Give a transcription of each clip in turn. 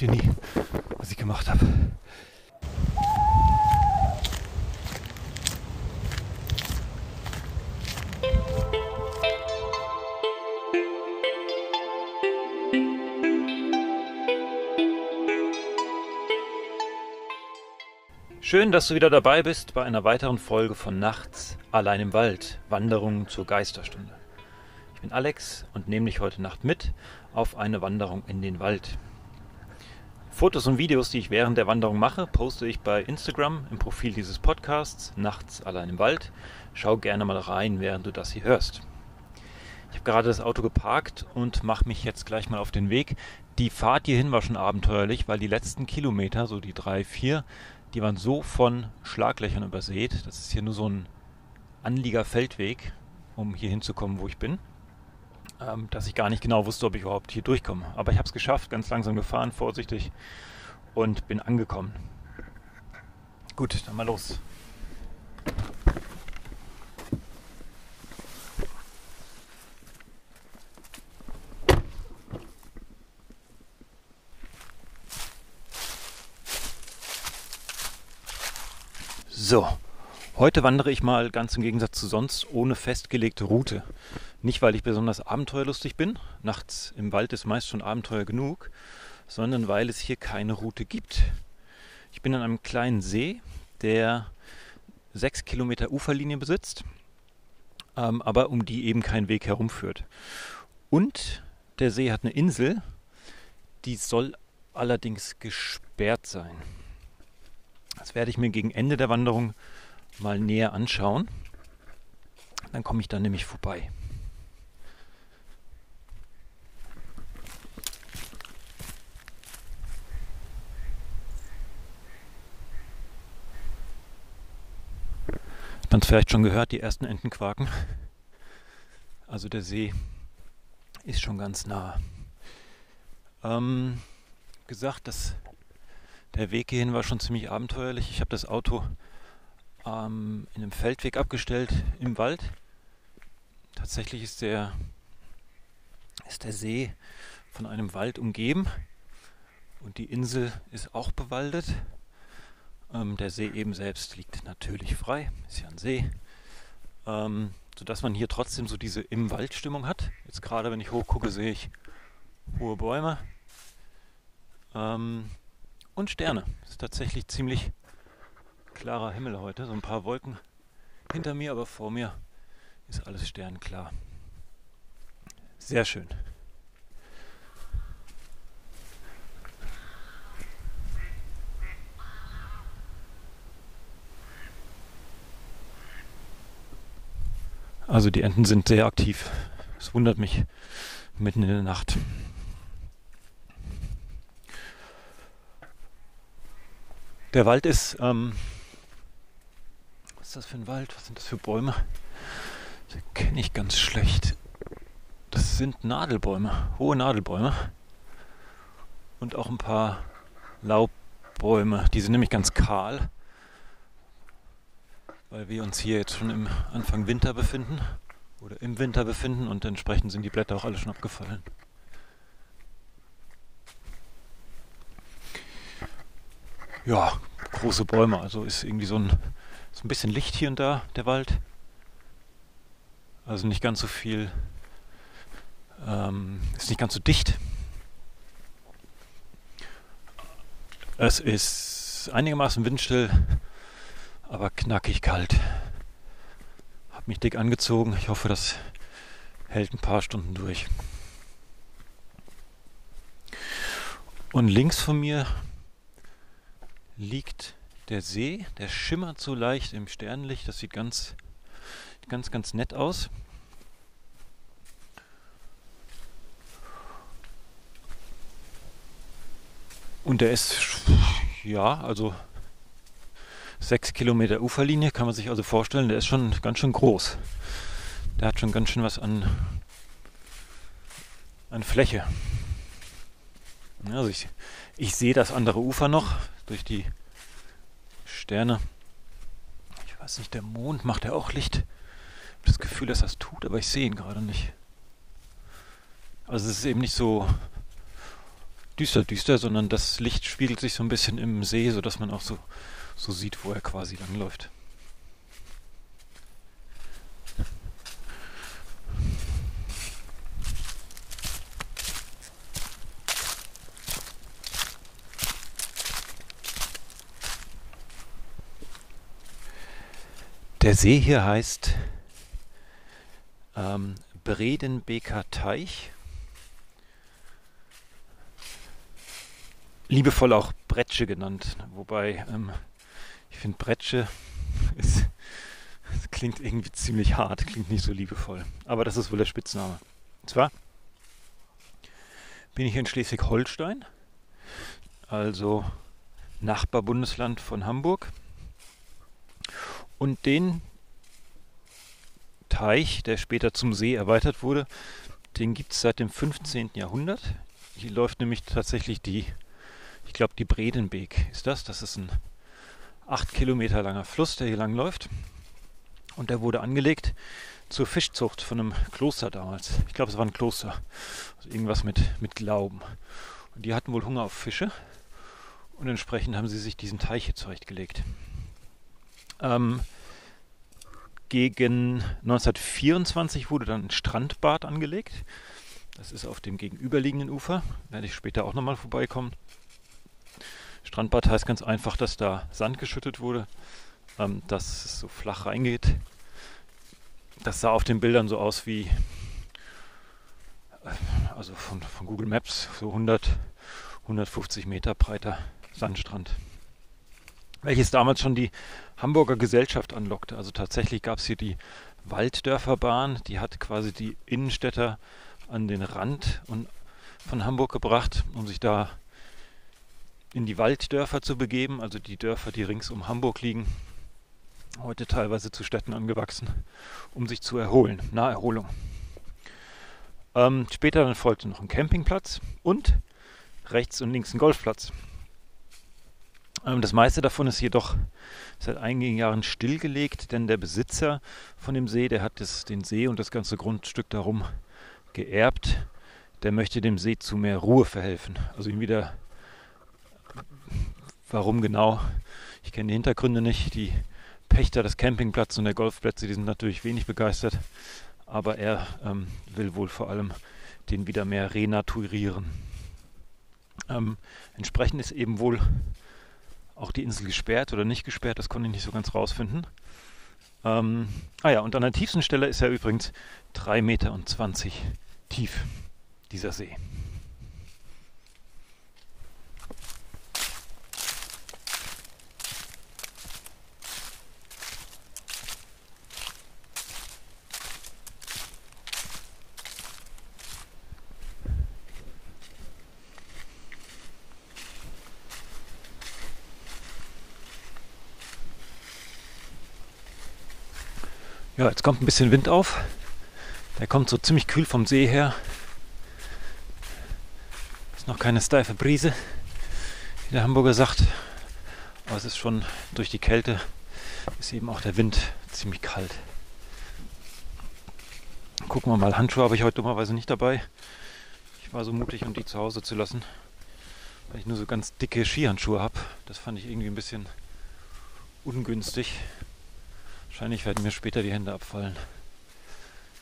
glaubt ihr nie, was ich gemacht habe. Schön, dass du wieder dabei bist bei einer weiteren Folge von Nachts allein im Wald, Wanderung zur Geisterstunde. Ich bin Alex und nehme dich heute Nacht mit auf eine Wanderung in den Wald. Fotos und Videos, die ich während der Wanderung mache, poste ich bei Instagram im Profil dieses Podcasts Nachts allein im Wald. Schau gerne mal rein, während du das hier hörst. Ich habe gerade das Auto geparkt und mache mich jetzt gleich mal auf den Weg. Die Fahrt hierhin war schon abenteuerlich, weil die letzten Kilometer, so die drei, vier, die waren so von Schlaglöchern übersät. Das ist hier nur so ein Anliegerfeldweg, um hier hinzukommen, wo ich bin. Ähm, dass ich gar nicht genau wusste, ob ich überhaupt hier durchkomme. Aber ich habe es geschafft, ganz langsam gefahren, vorsichtig und bin angekommen. Gut, dann mal los. So, heute wandere ich mal ganz im Gegensatz zu sonst ohne festgelegte Route. Nicht, weil ich besonders abenteuerlustig bin, nachts im Wald ist meist schon Abenteuer genug, sondern weil es hier keine Route gibt. Ich bin an einem kleinen See, der sechs Kilometer Uferlinie besitzt, ähm, aber um die eben kein Weg herumführt. Und der See hat eine Insel, die soll allerdings gesperrt sein. Das werde ich mir gegen Ende der Wanderung mal näher anschauen. Dann komme ich da nämlich vorbei. Man es vielleicht schon gehört, die ersten Enten quaken. Also der See ist schon ganz nah. Ähm, gesagt, dass der Weg hierhin war schon ziemlich abenteuerlich. Ich habe das Auto ähm, in einem Feldweg abgestellt im Wald. Tatsächlich ist der, ist der See von einem Wald umgeben und die Insel ist auch bewaldet. Ähm, der See eben selbst liegt natürlich frei, ist ja ein See. Ähm, sodass man hier trotzdem so diese im Wald Stimmung hat. Jetzt gerade wenn ich hochgucke, sehe ich hohe Bäume. Ähm, und Sterne. Es ist tatsächlich ziemlich klarer Himmel heute. So ein paar Wolken hinter mir, aber vor mir ist alles sternklar. Sehr schön. Also die Enten sind sehr aktiv. Es wundert mich mitten in der Nacht. Der Wald ist, ähm, was ist das für ein Wald? Was sind das für Bäume? Das kenne ich ganz schlecht. Das sind Nadelbäume, hohe Nadelbäume. Und auch ein paar Laubbäume. Die sind nämlich ganz kahl, weil wir uns hier jetzt schon im Anfang Winter befinden oder im Winter befinden und entsprechend sind die Blätter auch alle schon abgefallen. ja, große Bäume. Also ist irgendwie so ein, so ein bisschen Licht hier und da, der Wald. Also nicht ganz so viel, ähm, ist nicht ganz so dicht. Es ist einigermaßen windstill, aber knackig kalt. Hab mich dick angezogen. Ich hoffe, das hält ein paar Stunden durch. Und links von mir liegt der See. Der schimmert so leicht im Sternenlicht. Das sieht ganz, ganz, ganz nett aus. Und der ist, ja, also sechs Kilometer Uferlinie, kann man sich also vorstellen, der ist schon ganz schön groß. Der hat schon ganz schön was an, an Fläche. Also ich, ich sehe das andere Ufer noch durch die Sterne. Ich weiß nicht, der Mond macht ja auch Licht. Ich habe das Gefühl, dass das tut, aber ich sehe ihn gerade nicht. Also es ist eben nicht so düster, düster, sondern das Licht spiegelt sich so ein bisschen im See, sodass man auch so, so sieht, wo er quasi langläuft. Der See hier heißt ähm, Bredenbeker Teich. Liebevoll auch Bretsche genannt, wobei ähm, ich finde Bretsche ist, klingt irgendwie ziemlich hart, klingt nicht so liebevoll. Aber das ist wohl der Spitzname. Und zwar bin ich in Schleswig-Holstein, also Nachbarbundesland von Hamburg. Und den Teich, der später zum See erweitert wurde, den gibt es seit dem 15. Jahrhundert. Hier läuft nämlich tatsächlich die, ich glaube, die Bredenbeek ist das. Das ist ein acht Kilometer langer Fluss, der hier lang läuft. Und der wurde angelegt zur Fischzucht von einem Kloster damals. Ich glaube, es war ein Kloster. Also irgendwas mit, mit Glauben. Und die hatten wohl Hunger auf Fische. Und entsprechend haben sie sich diesen Teich hier zurechtgelegt. Ähm, gegen 1924 wurde dann ein Strandbad angelegt. Das ist auf dem gegenüberliegenden Ufer. Werde ich später auch nochmal vorbeikommen. Strandbad heißt ganz einfach, dass da Sand geschüttet wurde, ähm, dass es so flach reingeht. Das sah auf den Bildern so aus wie, äh, also von, von Google Maps, so 100, 150 Meter breiter Sandstrand welches damals schon die Hamburger Gesellschaft anlockte. Also tatsächlich gab es hier die Walddörferbahn, die hat quasi die Innenstädter an den Rand von Hamburg gebracht, um sich da in die Walddörfer zu begeben, also die Dörfer, die rings um Hamburg liegen, heute teilweise zu Städten angewachsen, um sich zu erholen, Naherholung. Ähm, später dann folgte noch ein Campingplatz und rechts und links ein Golfplatz. Ähm, das meiste davon ist jedoch seit einigen Jahren stillgelegt, denn der Besitzer von dem See, der hat das, den See und das ganze Grundstück darum geerbt. Der möchte dem See zu mehr Ruhe verhelfen. Also ihm wieder, warum genau, ich kenne die Hintergründe nicht. Die Pächter des Campingplatzes und der Golfplätze, die sind natürlich wenig begeistert, aber er ähm, will wohl vor allem den wieder mehr renaturieren. Ähm, entsprechend ist eben wohl auch die Insel gesperrt oder nicht gesperrt, das konnte ich nicht so ganz rausfinden. Ähm, ah ja, und an der tiefsten Stelle ist er übrigens 3,20 Meter tief, dieser See. Ja, jetzt kommt ein bisschen Wind auf. Der kommt so ziemlich kühl vom See her. Ist noch keine steife Brise, wie der Hamburger sagt. Aber es ist schon durch die Kälte, ist eben auch der Wind ziemlich kalt. Gucken wir mal, Handschuhe habe ich heute dummerweise nicht dabei. Ich war so mutig, um die zu Hause zu lassen, weil ich nur so ganz dicke Skihandschuhe habe. Das fand ich irgendwie ein bisschen ungünstig. Wahrscheinlich werden mir später die Hände abfallen.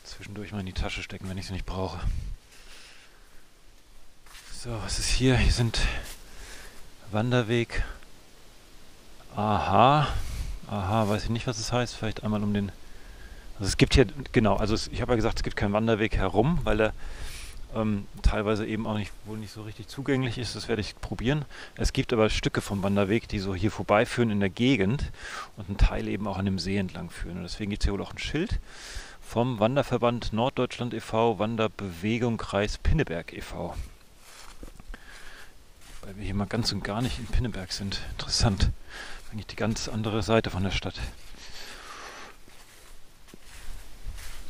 Zwischendurch mal in die Tasche stecken, wenn ich sie nicht brauche. So, was ist hier? Hier sind Wanderweg. Aha. Aha, weiß ich nicht, was es heißt. Vielleicht einmal um den. Also es gibt hier, genau, also es, ich habe ja gesagt, es gibt keinen Wanderweg herum, weil er ähm, teilweise eben auch nicht, wohl nicht so richtig zugänglich ist. Das werde ich probieren. Es gibt aber Stücke vom Wanderweg, die so hier vorbeiführen in der Gegend und ein Teil eben auch an dem See entlang führen. Und deswegen gibt es hier wohl auch ein Schild vom Wanderverband Norddeutschland e.V., Wanderbewegung Kreis Pinneberg e.V. Weil wir hier mal ganz und gar nicht in Pinneberg sind. Interessant. Eigentlich die ganz andere Seite von der Stadt.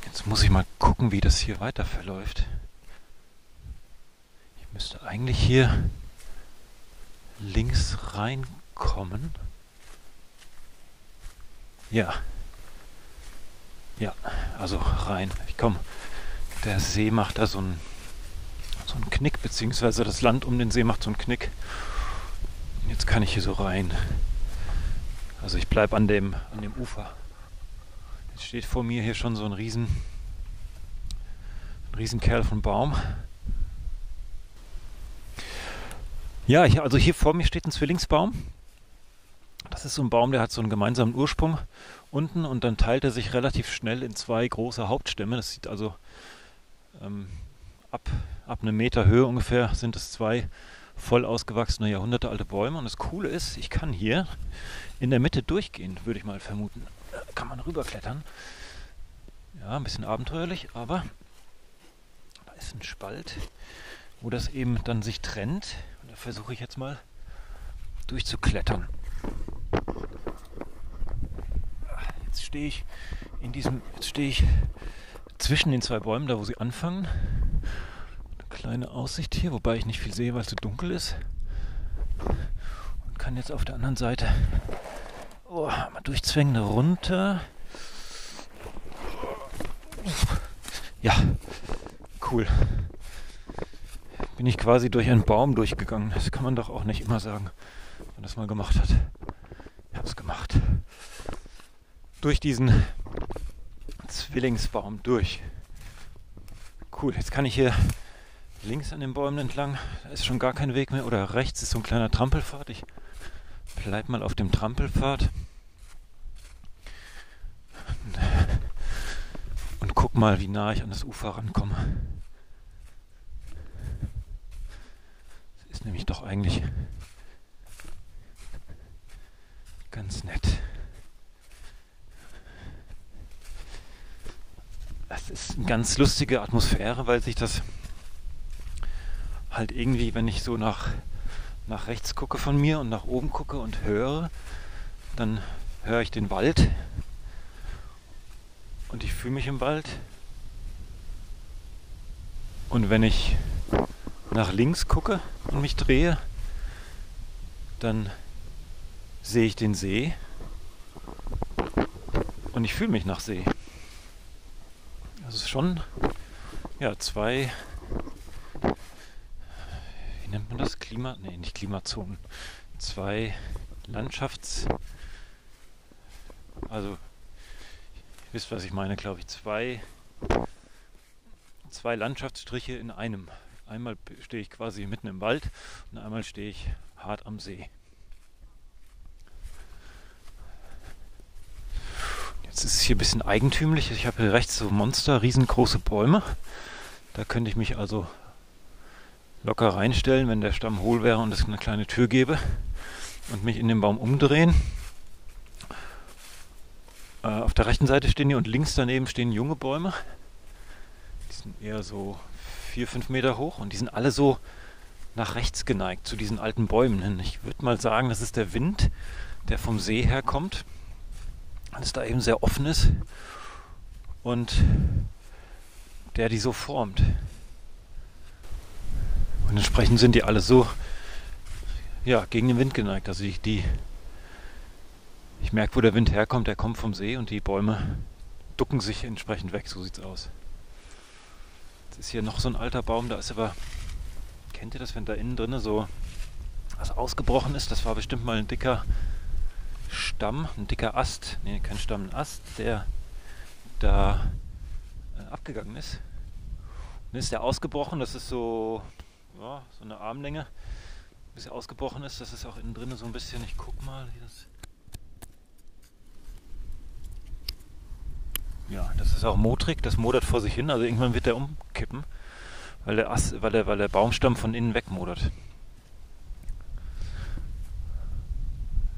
Jetzt muss ich mal gucken, wie das hier weiter verläuft müsste eigentlich hier links reinkommen. Ja. Ja, also rein. Ich komme. Der See macht da so einen so einen Knick, beziehungsweise das Land um den See macht so einen Knick. Jetzt kann ich hier so rein. Also ich bleibe an dem, an dem Ufer. Jetzt steht vor mir hier schon so ein riesen, ein riesen Kerl von Baum. Ja, ich, also hier vor mir steht ein Zwillingsbaum. Das ist so ein Baum, der hat so einen gemeinsamen Ursprung unten und dann teilt er sich relativ schnell in zwei große Hauptstämme. Das sieht also ähm, ab, ab einem Meter Höhe ungefähr sind es zwei voll ausgewachsene jahrhundertealte Bäume. Und das Coole ist, ich kann hier in der Mitte durchgehen, würde ich mal vermuten. Kann man rüberklettern. Ja, ein bisschen abenteuerlich, aber da ist ein Spalt, wo das eben dann sich trennt versuche ich jetzt mal durchzuklettern. Jetzt stehe ich in diesem, jetzt stehe ich zwischen den zwei Bäumen, da wo sie anfangen. Eine kleine Aussicht hier, wobei ich nicht viel sehe, weil es so dunkel ist. Und kann jetzt auf der anderen Seite oh, mal durchzwängen runter. Ja, cool bin ich quasi durch einen Baum durchgegangen. Das kann man doch auch nicht immer sagen, wenn man das mal gemacht hat. Ich habe es gemacht. Durch diesen Zwillingsbaum durch. Cool, jetzt kann ich hier links an den Bäumen entlang. Da ist schon gar kein Weg mehr. Oder rechts ist so ein kleiner Trampelpfad. Ich bleib mal auf dem Trampelpfad. Und guck mal, wie nah ich an das Ufer rankomme. Ist nämlich doch eigentlich ganz nett. Es ist eine ganz lustige Atmosphäre, weil sich das halt irgendwie, wenn ich so nach, nach rechts gucke von mir und nach oben gucke und höre, dann höre ich den Wald und ich fühle mich im Wald. Und wenn ich nach links gucke und mich drehe, dann sehe ich den See. Und ich fühle mich nach See. Das ist schon ja zwei wie nennt man das? Klima nee nicht Klimazonen. Zwei Landschafts also ihr wisst was ich meine glaube ich. Zwei zwei Landschaftsstriche in einem Einmal stehe ich quasi mitten im Wald und einmal stehe ich hart am See. Jetzt ist es hier ein bisschen eigentümlich. Ich habe hier rechts so Monster, riesengroße Bäume. Da könnte ich mich also locker reinstellen, wenn der Stamm hohl wäre und es eine kleine Tür gäbe und mich in den Baum umdrehen. Äh, auf der rechten Seite stehen die und links daneben stehen junge Bäume. Die sind eher so vier, fünf Meter hoch und die sind alle so nach rechts geneigt zu diesen alten Bäumen hin. Ich würde mal sagen, das ist der Wind, der vom See herkommt, weil es da eben sehr offen ist und der die so formt. Und entsprechend sind die alle so ja, gegen den Wind geneigt. Also ich, die, ich merke, wo der Wind herkommt, der kommt vom See und die Bäume ducken sich entsprechend weg, so sieht es aus ist hier noch so ein alter Baum, da ist aber, kennt ihr das, wenn da innen drin so was ausgebrochen ist? Das war bestimmt mal ein dicker Stamm, ein dicker Ast, nee, kein Stamm, ein Ast, der da äh, abgegangen ist. dann ist der ausgebrochen, das ist so, ja, so eine Armlänge, bis er ausgebrochen ist. Das ist auch innen drin so ein bisschen, ich guck mal, wie das Ja, das ist auch modrig, das modert vor sich hin, also irgendwann wird der umkippen, weil der, Ast, weil der, weil der Baumstamm von innen wegmodert.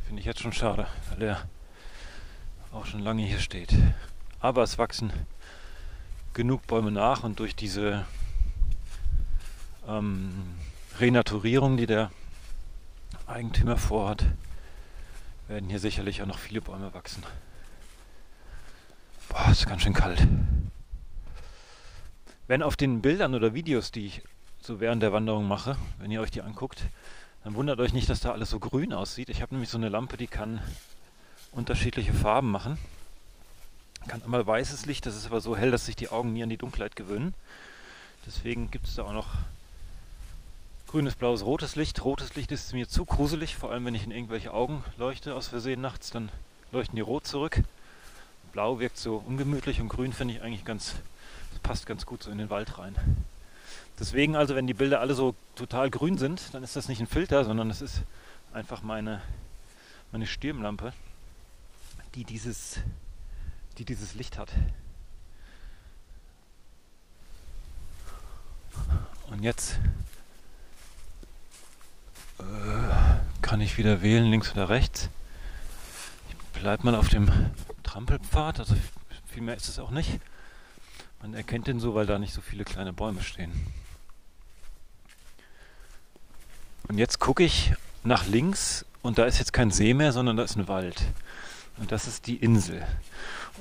Finde ich jetzt schon schade, weil der auch schon lange hier steht. Aber es wachsen genug Bäume nach und durch diese ähm, Renaturierung, die der Eigentümer vorhat, werden hier sicherlich auch noch viele Bäume wachsen. Boah, ist ganz schön kalt. Wenn auf den Bildern oder Videos, die ich so während der Wanderung mache, wenn ihr euch die anguckt, dann wundert euch nicht, dass da alles so grün aussieht. Ich habe nämlich so eine Lampe, die kann unterschiedliche Farben machen. Kann einmal weißes Licht, das ist aber so hell, dass sich die Augen nie an die Dunkelheit gewöhnen. Deswegen gibt es da auch noch grünes, blaues, rotes Licht. Rotes Licht ist mir zu gruselig, vor allem wenn ich in irgendwelche Augen leuchte aus Versehen nachts, dann leuchten die rot zurück. Blau wirkt so ungemütlich und grün finde ich eigentlich ganz, passt ganz gut so in den Wald rein. Deswegen also, wenn die Bilder alle so total grün sind, dann ist das nicht ein Filter, sondern das ist einfach meine, meine Stirnlampe, die dieses, die dieses Licht hat. Und jetzt äh, kann ich wieder wählen, links oder rechts. Ich bleibe mal auf dem Trampelpfad, also viel mehr ist es auch nicht. Man erkennt den so, weil da nicht so viele kleine Bäume stehen. Und jetzt gucke ich nach links und da ist jetzt kein See mehr, sondern da ist ein Wald. Und das ist die Insel.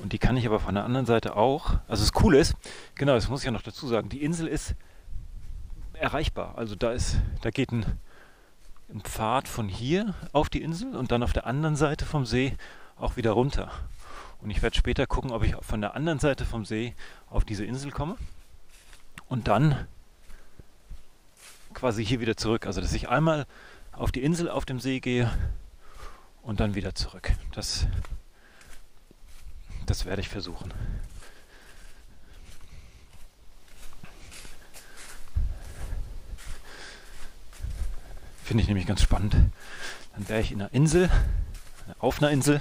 Und die kann ich aber von der anderen Seite auch. Also das Coole ist, genau, das muss ich ja noch dazu sagen, die Insel ist erreichbar. Also da ist, da geht ein, ein Pfad von hier auf die Insel und dann auf der anderen Seite vom See auch wieder runter. Und ich werde später gucken, ob ich von der anderen Seite vom See auf diese Insel komme und dann quasi hier wieder zurück. Also dass ich einmal auf die Insel auf dem See gehe und dann wieder zurück. Das, das werde ich versuchen. Finde ich nämlich ganz spannend. Dann wäre ich in einer Insel, auf einer Insel,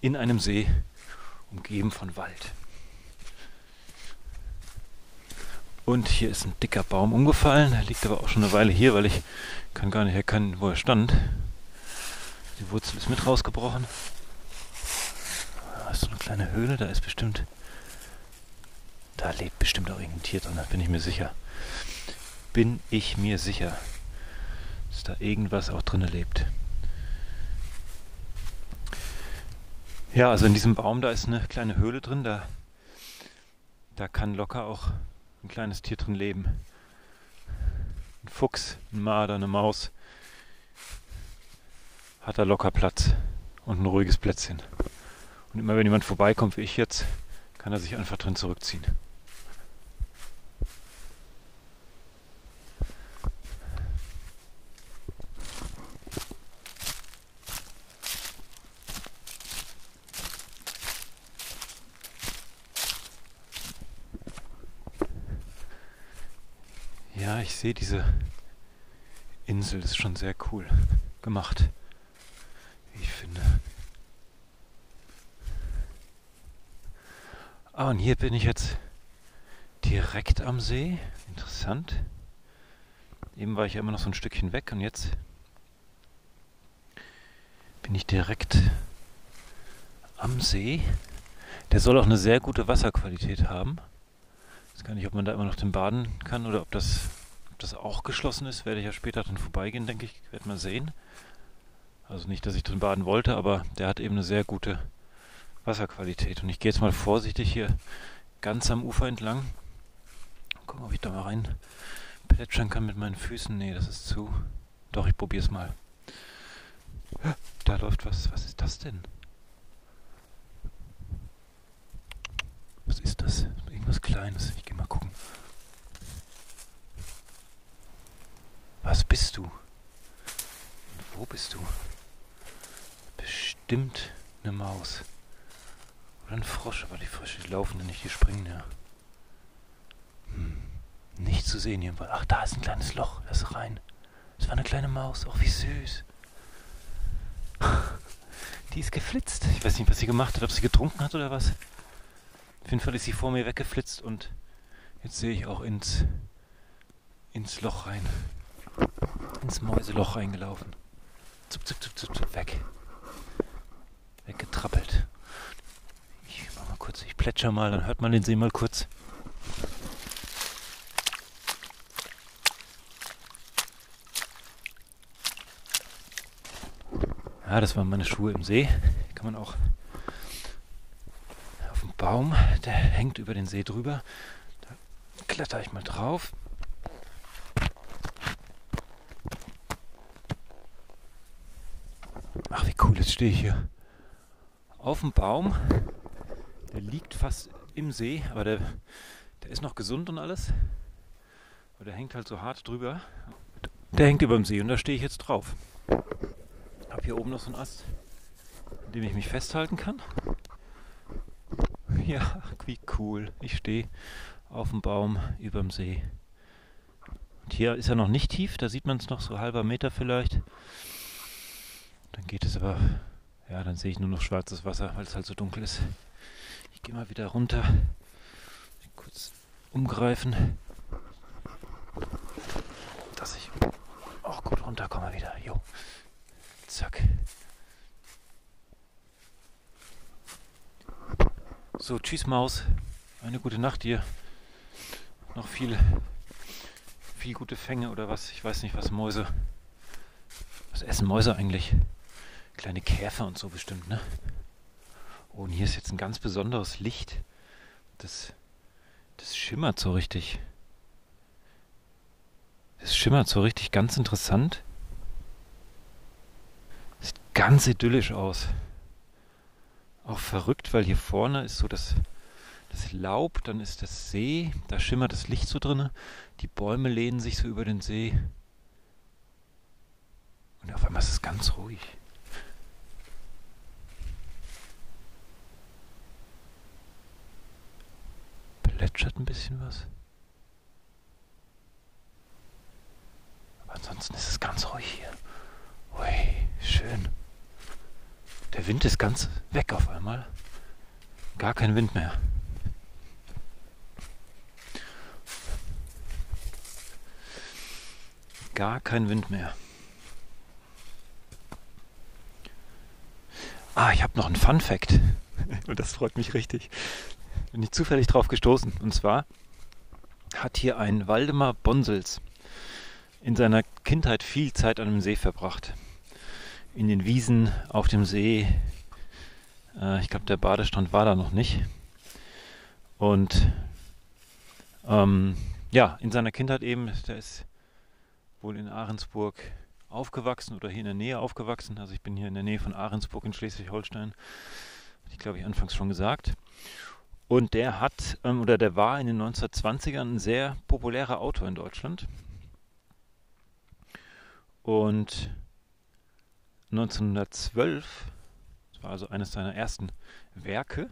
in einem See, umgeben von Wald. Und hier ist ein dicker Baum umgefallen. Der liegt aber auch schon eine Weile hier, weil ich kann gar nicht erkennen, wo er stand. Die Wurzel ist mit rausgebrochen. Da ist so eine kleine Höhle, da ist bestimmt. Da lebt bestimmt auch irgendein Tier drin, da bin ich mir sicher. Bin ich mir sicher dass da irgendwas auch drin lebt. Ja, also in diesem Baum, da ist eine kleine Höhle drin, da, da kann locker auch ein kleines Tier drin leben. Ein Fuchs, ein Marder, eine Maus. Hat da locker Platz und ein ruhiges Plätzchen. Und immer wenn jemand vorbeikommt, wie ich jetzt, kann er sich einfach drin zurückziehen. Ja, ich sehe diese Insel, das ist schon sehr cool gemacht, wie ich finde. Ah, und hier bin ich jetzt direkt am See. Interessant. Eben war ich ja immer noch so ein Stückchen weg und jetzt bin ich direkt am See. Der soll auch eine sehr gute Wasserqualität haben. Ich weiß gar nicht, ob man da immer noch den baden kann oder ob das ob das auch geschlossen ist, werde ich ja später dran vorbeigehen, denke ich. Werden wir sehen. Also nicht, dass ich drin baden wollte, aber der hat eben eine sehr gute Wasserqualität. Und ich gehe jetzt mal vorsichtig hier ganz am Ufer entlang. Gucken, ob ich da mal rein plätschern kann mit meinen Füßen. Nee, das ist zu. Doch, ich probiere es mal. Da läuft was. Was ist das denn? Was ist das? Irgendwas Kleines. Ich gehe mal gucken. Was bist du? Wo bist du? Bestimmt eine Maus. Oder ein Frosch, aber die Frösche die laufen nicht, die springen ja. Hm. Nicht zu sehen Wald. Ach, da ist ein kleines Loch, ist rein. Das war eine kleine Maus. Ach, wie süß. Die ist geflitzt. Ich weiß nicht, was sie gemacht hat, ob sie getrunken hat oder was. Auf jeden Fall ist sie vor mir weggeflitzt und jetzt sehe ich auch ins, ins Loch rein ins Mäuseloch reingelaufen. Zup, zup, zup, zup, zup, weg. Weggetrappelt. Ich mach mal kurz, ich plätscher mal, dann hört man den See mal kurz. Ja, das waren meine Schuhe im See. Kann man auch Baum, der hängt über den See drüber. Da kletter ich mal drauf. jetzt stehe ich hier auf dem Baum. Der liegt fast im See, aber der, der ist noch gesund und alles. Aber der hängt halt so hart drüber. Der hängt über dem See und da stehe ich jetzt drauf. Hab hier oben noch so einen Ast, an dem ich mich festhalten kann. Ja, wie cool. Ich stehe auf dem Baum über dem See. Und hier ist er noch nicht tief, da sieht man es noch so halber Meter vielleicht. Dann geht es aber, ja, dann sehe ich nur noch schwarzes Wasser, weil es halt so dunkel ist. Ich gehe mal wieder runter. Kurz umgreifen. Dass ich auch gut runterkomme wieder. Jo. Zack. So, tschüss Maus. Eine gute Nacht dir. Noch viel, viel gute Fänge oder was. Ich weiß nicht, was Mäuse. Was essen Mäuse eigentlich? Kleine Käfer und so bestimmt, ne? Oh, und hier ist jetzt ein ganz besonderes Licht. Das, das schimmert so richtig. Das schimmert so richtig ganz interessant. Sieht ganz idyllisch aus. Auch verrückt, weil hier vorne ist so das, das Laub, dann ist das See, da schimmert das Licht so drinne. Die Bäume lehnen sich so über den See. Und auf einmal ist es ganz ruhig. Plätschert ein bisschen was. Aber ansonsten ist es ganz ruhig hier. Ui, schön. Der Wind ist ganz weg auf einmal. Gar kein Wind mehr. Gar kein Wind mehr. Ah, ich habe noch einen Fun Fact. Und das freut mich richtig. Bin ich zufällig drauf gestoßen. Und zwar hat hier ein Waldemar Bonsels in seiner Kindheit viel Zeit an dem See verbracht in den Wiesen, auf dem See. Äh, ich glaube, der Badestrand war da noch nicht. Und ähm, ja, in seiner Kindheit eben, der ist wohl in Ahrensburg aufgewachsen oder hier in der Nähe aufgewachsen. Also ich bin hier in der Nähe von Ahrensburg in Schleswig-Holstein. Ich glaube, ich anfangs schon gesagt. Und der hat, ähm, oder der war in den 1920ern ein sehr populärer Autor in Deutschland. Und 1912, das war also eines seiner ersten Werke,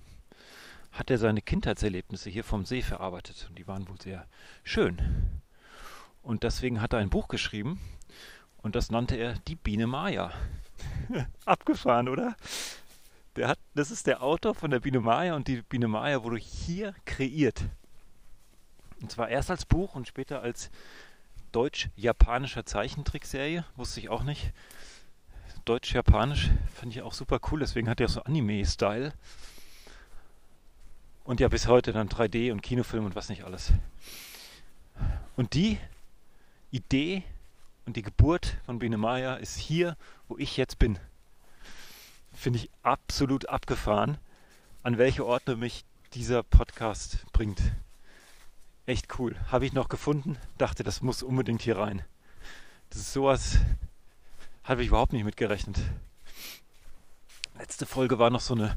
hat er seine Kindheitserlebnisse hier vom See verarbeitet. Und die waren wohl sehr schön. Und deswegen hat er ein Buch geschrieben und das nannte er Die Biene Maya. Abgefahren, oder? Der hat, das ist der Autor von der Biene Maya und die Biene Maya wurde hier kreiert. Und zwar erst als Buch und später als deutsch-japanischer Zeichentrickserie. Wusste ich auch nicht. Deutsch-Japanisch fand ich auch super cool, deswegen hat er so Anime-Style. Und ja, bis heute dann 3D und Kinofilm und was nicht alles. Und die Idee und die Geburt von Biene Maya ist hier, wo ich jetzt bin. Finde ich absolut abgefahren, an welche Orte mich dieser Podcast bringt. Echt cool. Habe ich noch gefunden, dachte, das muss unbedingt hier rein. Das ist sowas, habe ich überhaupt nicht mitgerechnet. Letzte Folge war noch so eine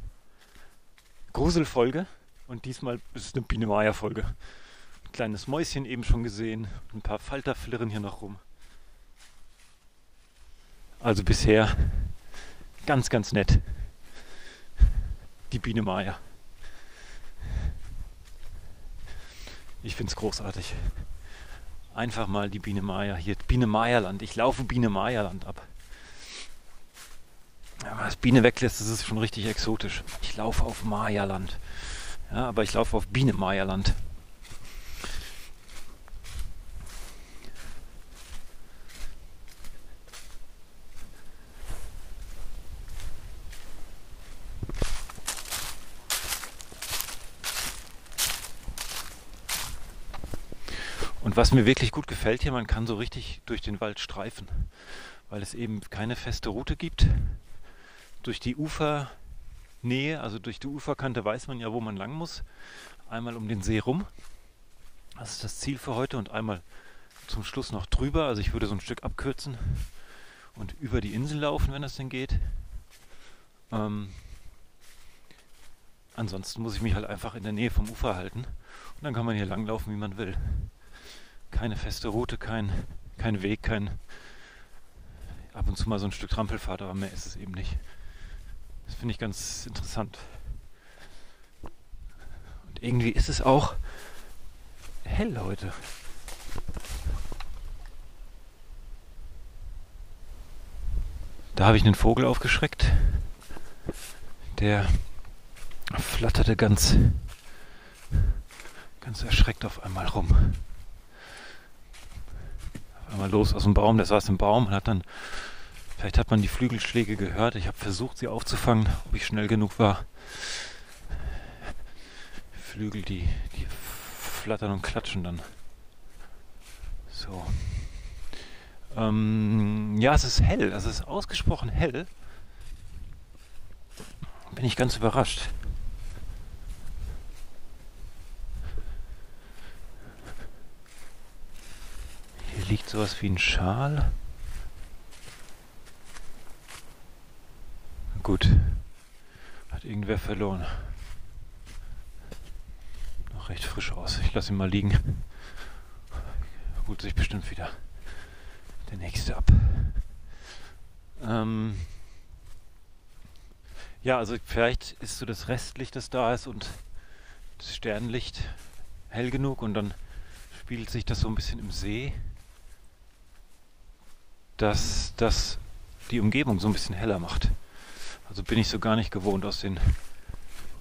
Gruselfolge und diesmal ist es eine Biene Maya Folge. Ein kleines Mäuschen eben schon gesehen, ein paar Falter flirren hier noch rum. Also bisher ganz, ganz nett. Die Biene Maya. Ich finde es großartig. Einfach mal die Biene Maya. Hier Biene Maya Land. Ich laufe Biene Maya Land ab. Das Biene weglässt, das ist schon richtig exotisch. Ich laufe auf Maya-Land. Ja, aber ich laufe auf Biene-Maya-Land. Und was mir wirklich gut gefällt hier, man kann so richtig durch den Wald streifen, weil es eben keine feste Route gibt durch die Ufernähe, also durch die Uferkante weiß man ja, wo man lang muss. Einmal um den See rum. Das ist das Ziel für heute und einmal zum Schluss noch drüber. Also ich würde so ein Stück abkürzen und über die Insel laufen, wenn das denn geht. Ähm, ansonsten muss ich mich halt einfach in der Nähe vom Ufer halten und dann kann man hier langlaufen, wie man will. Keine feste Route, kein kein Weg, kein ab und zu mal so ein Stück Trampelfahrt, aber mehr ist es eben nicht. Das finde ich ganz interessant. Und irgendwie ist es auch hell heute. Da habe ich einen Vogel aufgeschreckt. Der flatterte ganz, ganz erschreckt auf einmal rum. Auf einmal los aus dem Baum. Der saß im Baum und hat dann, vielleicht hat man die Flügelschläge gehört. Ich habe versucht, sie aufzufangen, ob ich schnell genug war. Flügel, die, die flattern und klatschen dann. So. Ähm, ja, es ist hell, es ist ausgesprochen hell. Bin ich ganz überrascht. Hier liegt sowas wie ein Schal. Gut. Hat irgendwer verloren. Noch recht frisch aus. Ich lasse ihn mal liegen. Holt sich bestimmt wieder der nächste ab. Ähm ja, also vielleicht ist so das Restlicht, das da ist und das Sternlicht hell genug und dann spiegelt sich das so ein bisschen im See, dass das die Umgebung so ein bisschen heller macht. Also bin ich so gar nicht gewohnt aus den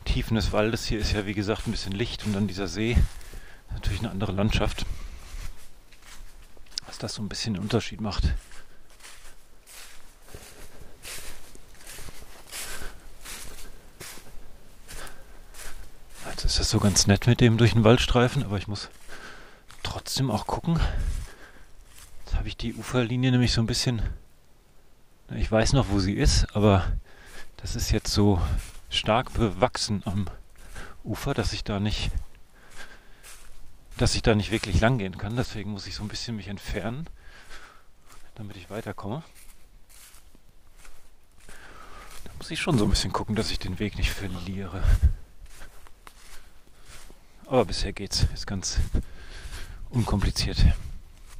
Tiefen des Waldes. Hier ist ja wie gesagt ein bisschen Licht und dann dieser See. Natürlich eine andere Landschaft dass das so ein bisschen einen Unterschied macht. Jetzt ist das so ganz nett mit dem durch den Waldstreifen, aber ich muss trotzdem auch gucken. Jetzt habe ich die Uferlinie nämlich so ein bisschen. Ich weiß noch, wo sie ist, aber das ist jetzt so stark bewachsen am Ufer, dass ich da nicht dass ich da nicht wirklich lang gehen kann. Deswegen muss ich so ein bisschen mich entfernen, damit ich weiterkomme. Da muss ich schon so ein bisschen gucken, dass ich den Weg nicht verliere. Aber bisher geht's. Ist ganz unkompliziert.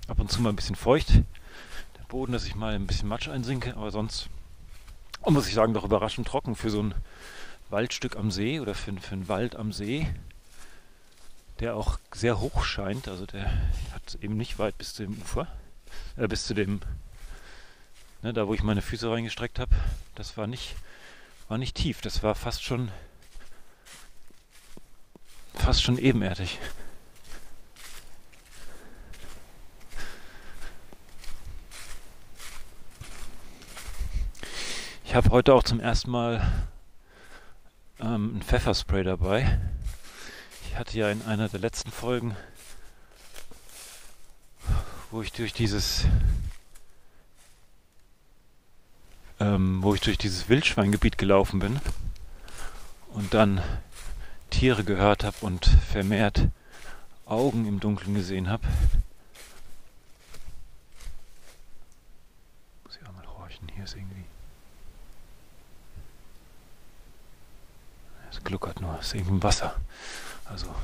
Ab und zu mal ein bisschen feucht. Der Boden, dass ich mal ein bisschen Matsch einsinke, aber sonst und muss ich sagen, doch überraschend trocken für so ein Waldstück am See oder für, für einen Wald am See der auch sehr hoch scheint. Also der hat eben nicht weit bis zu dem Ufer, äh, bis zu dem, ne, da wo ich meine Füße reingestreckt habe. Das war nicht, war nicht tief. Das war fast schon, fast schon ebenerdig. Ich habe heute auch zum ersten Mal ähm, ein Pfefferspray dabei hatte ja in einer der letzten Folgen, wo ich durch dieses ähm, wo ich durch dieses Wildschweingebiet gelaufen bin und dann Tiere gehört habe und vermehrt Augen im Dunkeln gesehen habe. Muss ich auch mal horchen, hier ist irgendwie. Ist irgendwie Wasser. Also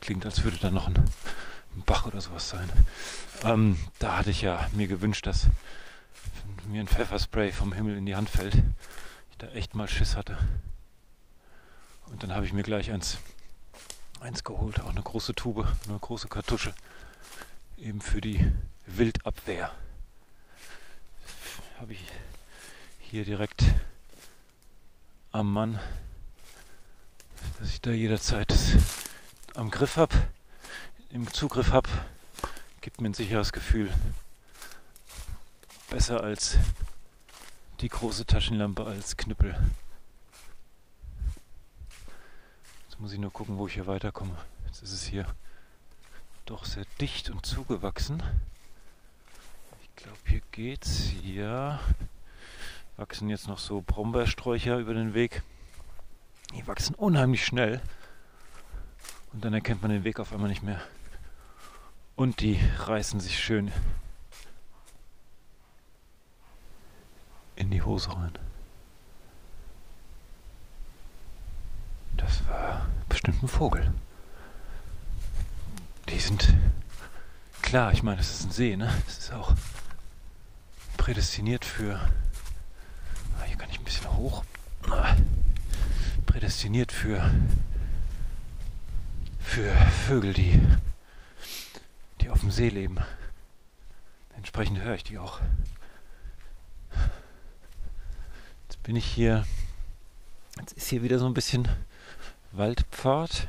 klingt, als würde da noch ein, ein Bach oder sowas sein. Ähm, da hatte ich ja mir gewünscht, dass mir ein Pfefferspray vom Himmel in die Hand fällt. Ich da echt mal Schiss hatte. Und dann habe ich mir gleich eins, eins geholt, auch eine große Tube, eine große Kartusche. Eben für die Wildabwehr. Habe ich hier direkt am Mann, dass ich da jederzeit am Griff habe, im Zugriff habe, gibt mir ein sicheres Gefühl. Besser als die große Taschenlampe als Knüppel. Jetzt muss ich nur gucken, wo ich hier weiterkomme. Jetzt ist es hier doch sehr dicht und zugewachsen. Ich glaube, hier geht's. Ja. Wachsen jetzt noch so Brombeersträucher über den Weg. Die wachsen unheimlich schnell. Und dann erkennt man den Weg auf einmal nicht mehr. Und die reißen sich schön in die Hose rein. Das war bestimmt ein Vogel. Die sind klar, ich meine, das ist ein See, ne? Das ist auch prädestiniert für. Ah, hier kann ich ein bisschen hoch. Ah, prädestiniert für für Vögel, die die auf dem See leben. Entsprechend höre ich die auch. Jetzt bin ich hier. Jetzt ist hier wieder so ein bisschen Waldpfad.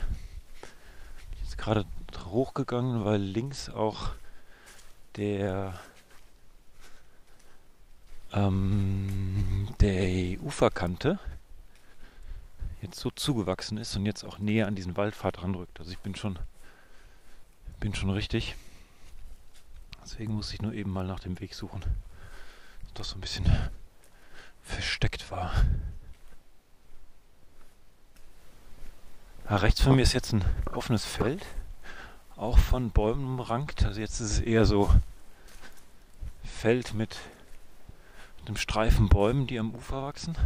Jetzt gerade hochgegangen, weil links auch der ähm, der Uferkante jetzt so zugewachsen ist und jetzt auch näher an diesen Waldpfad ranrückt. Also ich bin schon bin schon richtig. Deswegen muss ich nur eben mal nach dem Weg suchen. Das doch so ein bisschen versteckt war. Ja, rechts von mir ist jetzt ein offenes Feld, auch von Bäumen umrankt. Also jetzt ist es eher so Feld mit, mit einem Streifen Bäumen, die am Ufer wachsen.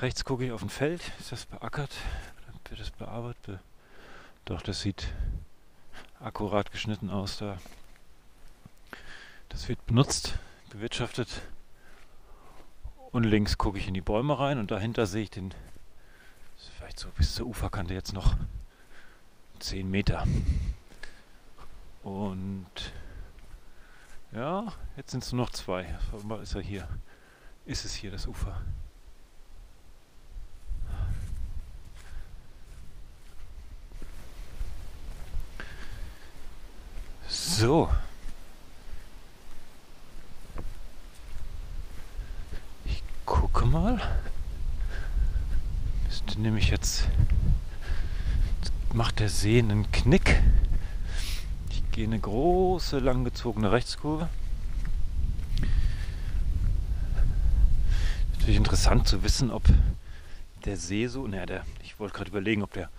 Rechts gucke ich auf ein Feld. Ist das beackert? Wird das bearbeitet? Doch, das sieht akkurat geschnitten aus da. Das wird benutzt, bewirtschaftet. Und links gucke ich in die Bäume rein und dahinter sehe ich den, vielleicht so bis zur Uferkante jetzt noch 10 Meter. Und ja, jetzt sind es nur noch zwei. Ist er hier? Ist es hier das Ufer? So. Ich gucke mal. Müsste nämlich jetzt, jetzt macht der See einen Knick. Ich gehe eine große, langgezogene Rechtskurve. Natürlich interessant zu wissen, ob der See so, naja, der, ich wollte gerade überlegen, ob der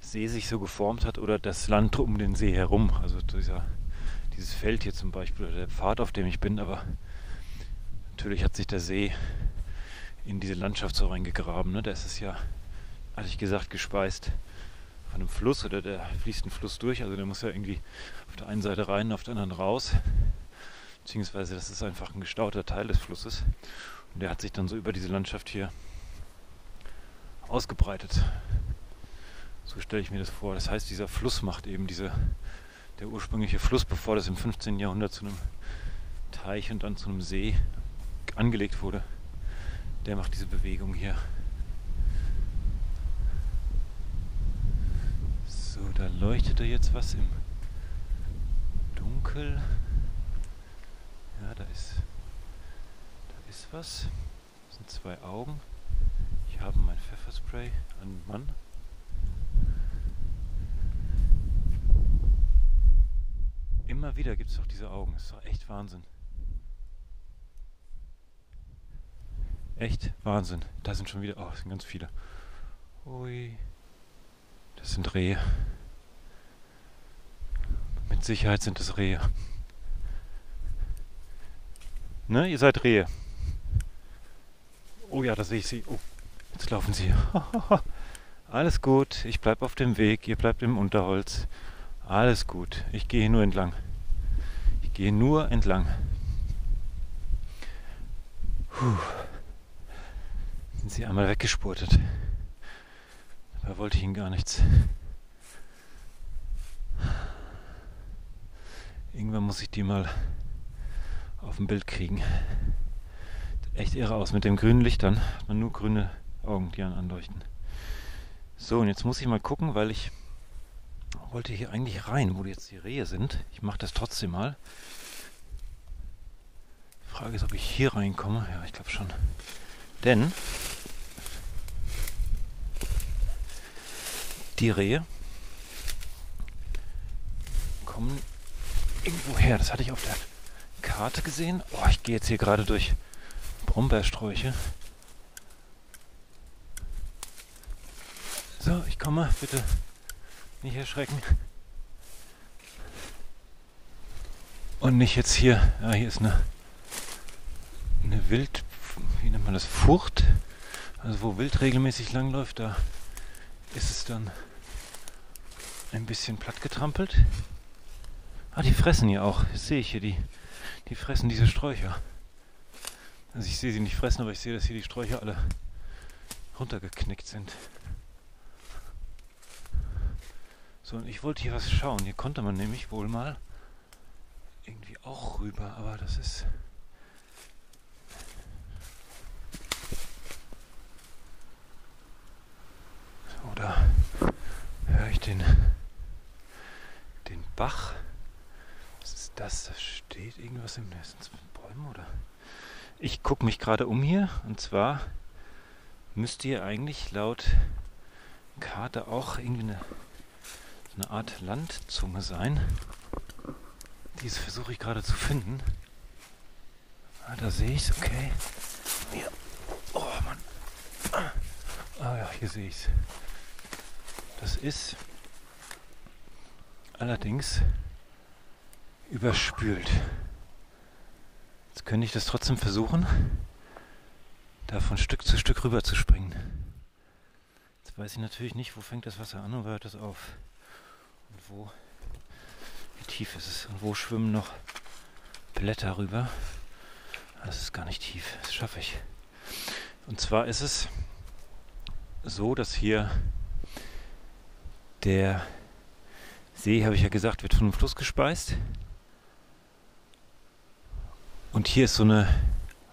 See sich so geformt hat oder das Land um den See herum. Also dieser dieses Feld hier zum Beispiel oder der Pfad, auf dem ich bin, aber natürlich hat sich der See in diese Landschaft so reingegraben. Ne? Da ist es ja, hatte ich gesagt, gespeist von einem Fluss oder der fließt ein Fluss durch. Also der muss ja irgendwie auf der einen Seite rein, auf der anderen raus. Beziehungsweise das ist einfach ein gestauter Teil des Flusses. Und der hat sich dann so über diese Landschaft hier ausgebreitet. So stelle ich mir das vor. Das heißt, dieser Fluss macht eben diese der ursprüngliche Fluss, bevor das im 15. Jahrhundert zu einem Teich und dann zu einem See angelegt wurde, der macht diese Bewegung hier. So, da leuchtet er jetzt was im Dunkel. Ja, da ist, da ist was. Das sind zwei Augen. Ich habe mein Pfefferspray an Mann. Immer wieder gibt es doch diese Augen. Das ist doch echt Wahnsinn. Echt Wahnsinn. Da sind schon wieder. Oh, es sind ganz viele. Ui. Das sind Rehe. Mit Sicherheit sind es Rehe. Ne, ihr seid Rehe. Oh ja, da sehe ich sie. Oh, jetzt laufen sie. Alles gut, ich bleib auf dem Weg, ihr bleibt im Unterholz. Alles gut, ich gehe nur entlang. Ich gehe nur entlang. Puh. Sind sie einmal weggespurtet. Da wollte ich ihnen gar nichts. Irgendwann muss ich die mal auf dem Bild kriegen. Echt irre aus. Mit dem grünen Lichtern hat man nur grüne Augen, die anleuchten. So, und jetzt muss ich mal gucken, weil ich wollte hier eigentlich rein, wo jetzt die Rehe sind. Ich mache das trotzdem mal. Frage ist, ob ich hier reinkomme. Ja, ich glaube schon. Denn die Rehe kommen irgendwo her. Das hatte ich auf der Karte gesehen. Oh, ich gehe jetzt hier gerade durch Brombeersträuche. So, ich komme, bitte nicht erschrecken. Und nicht jetzt hier, ja, hier ist eine, eine Wild, wie nennt man das, Furcht. Also wo Wild regelmäßig langläuft, da ist es dann ein bisschen platt getrampelt. Ah, die fressen hier auch. Das sehe ich hier, die, die fressen diese Sträucher. Also ich sehe sie nicht fressen, aber ich sehe, dass hier die Sträucher alle runtergeknickt sind. So, ich wollte hier was schauen. Hier konnte man nämlich wohl mal irgendwie auch rüber, aber das ist. Oder höre ich den, den Bach? Was ist das? Da steht irgendwas im Nest. Bäume oder? Ich gucke mich gerade um hier und zwar müsste hier eigentlich laut Karte auch irgendwie eine eine Art Landzunge sein. Diese versuche ich gerade zu finden. Ah, da sehe ich es, okay. Hier. Oh Mann. Ah ja, hier sehe ich es. Das ist allerdings überspült. Jetzt könnte ich das trotzdem versuchen, da von Stück zu Stück rüber zu springen. Jetzt weiß ich natürlich nicht, wo fängt das Wasser an und wo hört das auf. Und wo, wie tief ist es? Und wo schwimmen noch Blätter rüber? Das ist gar nicht tief, das schaffe ich. Und zwar ist es so, dass hier der See, habe ich ja gesagt, wird von einem Fluss gespeist. Und hier ist so eine,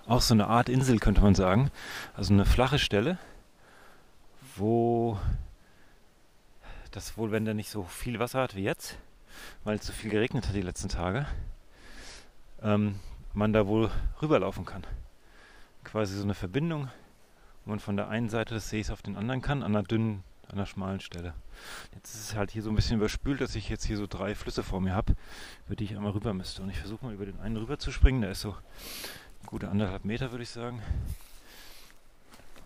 auch so eine Art Insel, könnte man sagen. Also eine flache Stelle, wo dass wohl, wenn der nicht so viel Wasser hat wie jetzt, weil es so viel geregnet hat die letzten Tage, ähm, man da wohl rüberlaufen kann. Quasi so eine Verbindung, wo man von der einen Seite des Sees auf den anderen kann, an einer dünnen, an einer schmalen Stelle. Jetzt ist es halt hier so ein bisschen überspült, dass ich jetzt hier so drei Flüsse vor mir habe, über die ich einmal rüber müsste. Und ich versuche mal über den einen rüber zu springen, der ist so gute anderthalb Meter, würde ich sagen.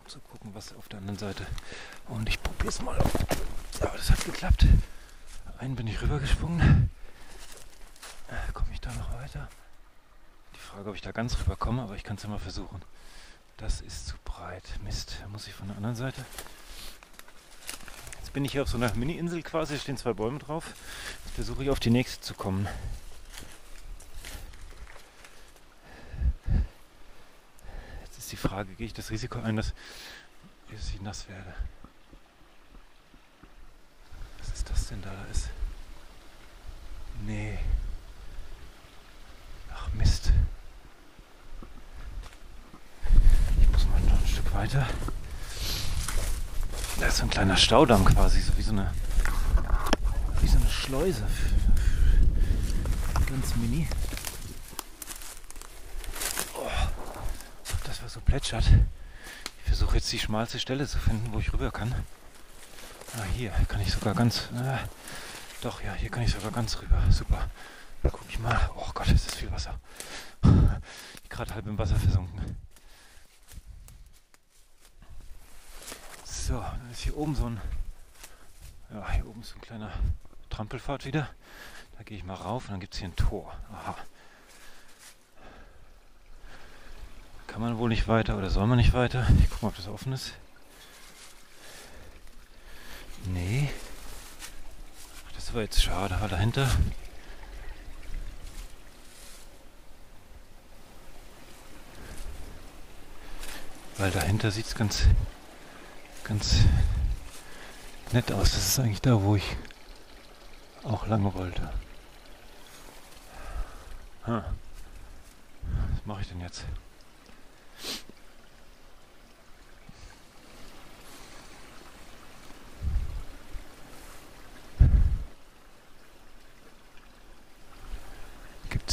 Um zu gucken, was auf der anderen Seite. Und ich probiere es mal. Aber das hat geklappt. Einen bin ich rübergesprungen. Äh, komme ich da noch weiter? Die Frage, ob ich da ganz rüber komme, aber ich kann es ja mal versuchen. Das ist zu breit. Mist, da muss ich von der anderen Seite. Jetzt bin ich hier auf so einer Mini-Insel quasi, stehen zwei Bäume drauf. Jetzt versuche ich auf die nächste zu kommen. Jetzt ist die Frage, gehe ich das Risiko ein, dass ich nass werde? Denn da ist? Nee. Ach Mist. Ich muss mal noch ein Stück weiter. Da ist so ein kleiner Staudamm quasi, so wie so eine, wie so eine Schleuse. Ganz mini. Oh, das war so plätschert. Ich versuche jetzt die schmalste Stelle zu finden, wo ich rüber kann. Ah, hier kann ich sogar ganz. Äh, doch, ja, hier kann ich sogar ganz rüber. Super. Guck ich mal. Oh Gott, ist das viel Wasser. Gerade halb im Wasser versunken. So, dann ist hier oben so ein. Ja, hier oben ist so ein kleiner Trampelpfad wieder. Da gehe ich mal rauf und dann gibt es hier ein Tor. Aha. Kann man wohl nicht weiter oder soll man nicht weiter? Ich gucke mal, ob das offen ist. Nee. Das war jetzt schade, aber dahinter. Weil dahinter sieht es ganz, ganz nett aus. Das ist eigentlich da, wo ich auch lange wollte. Hm. Was mache ich denn jetzt?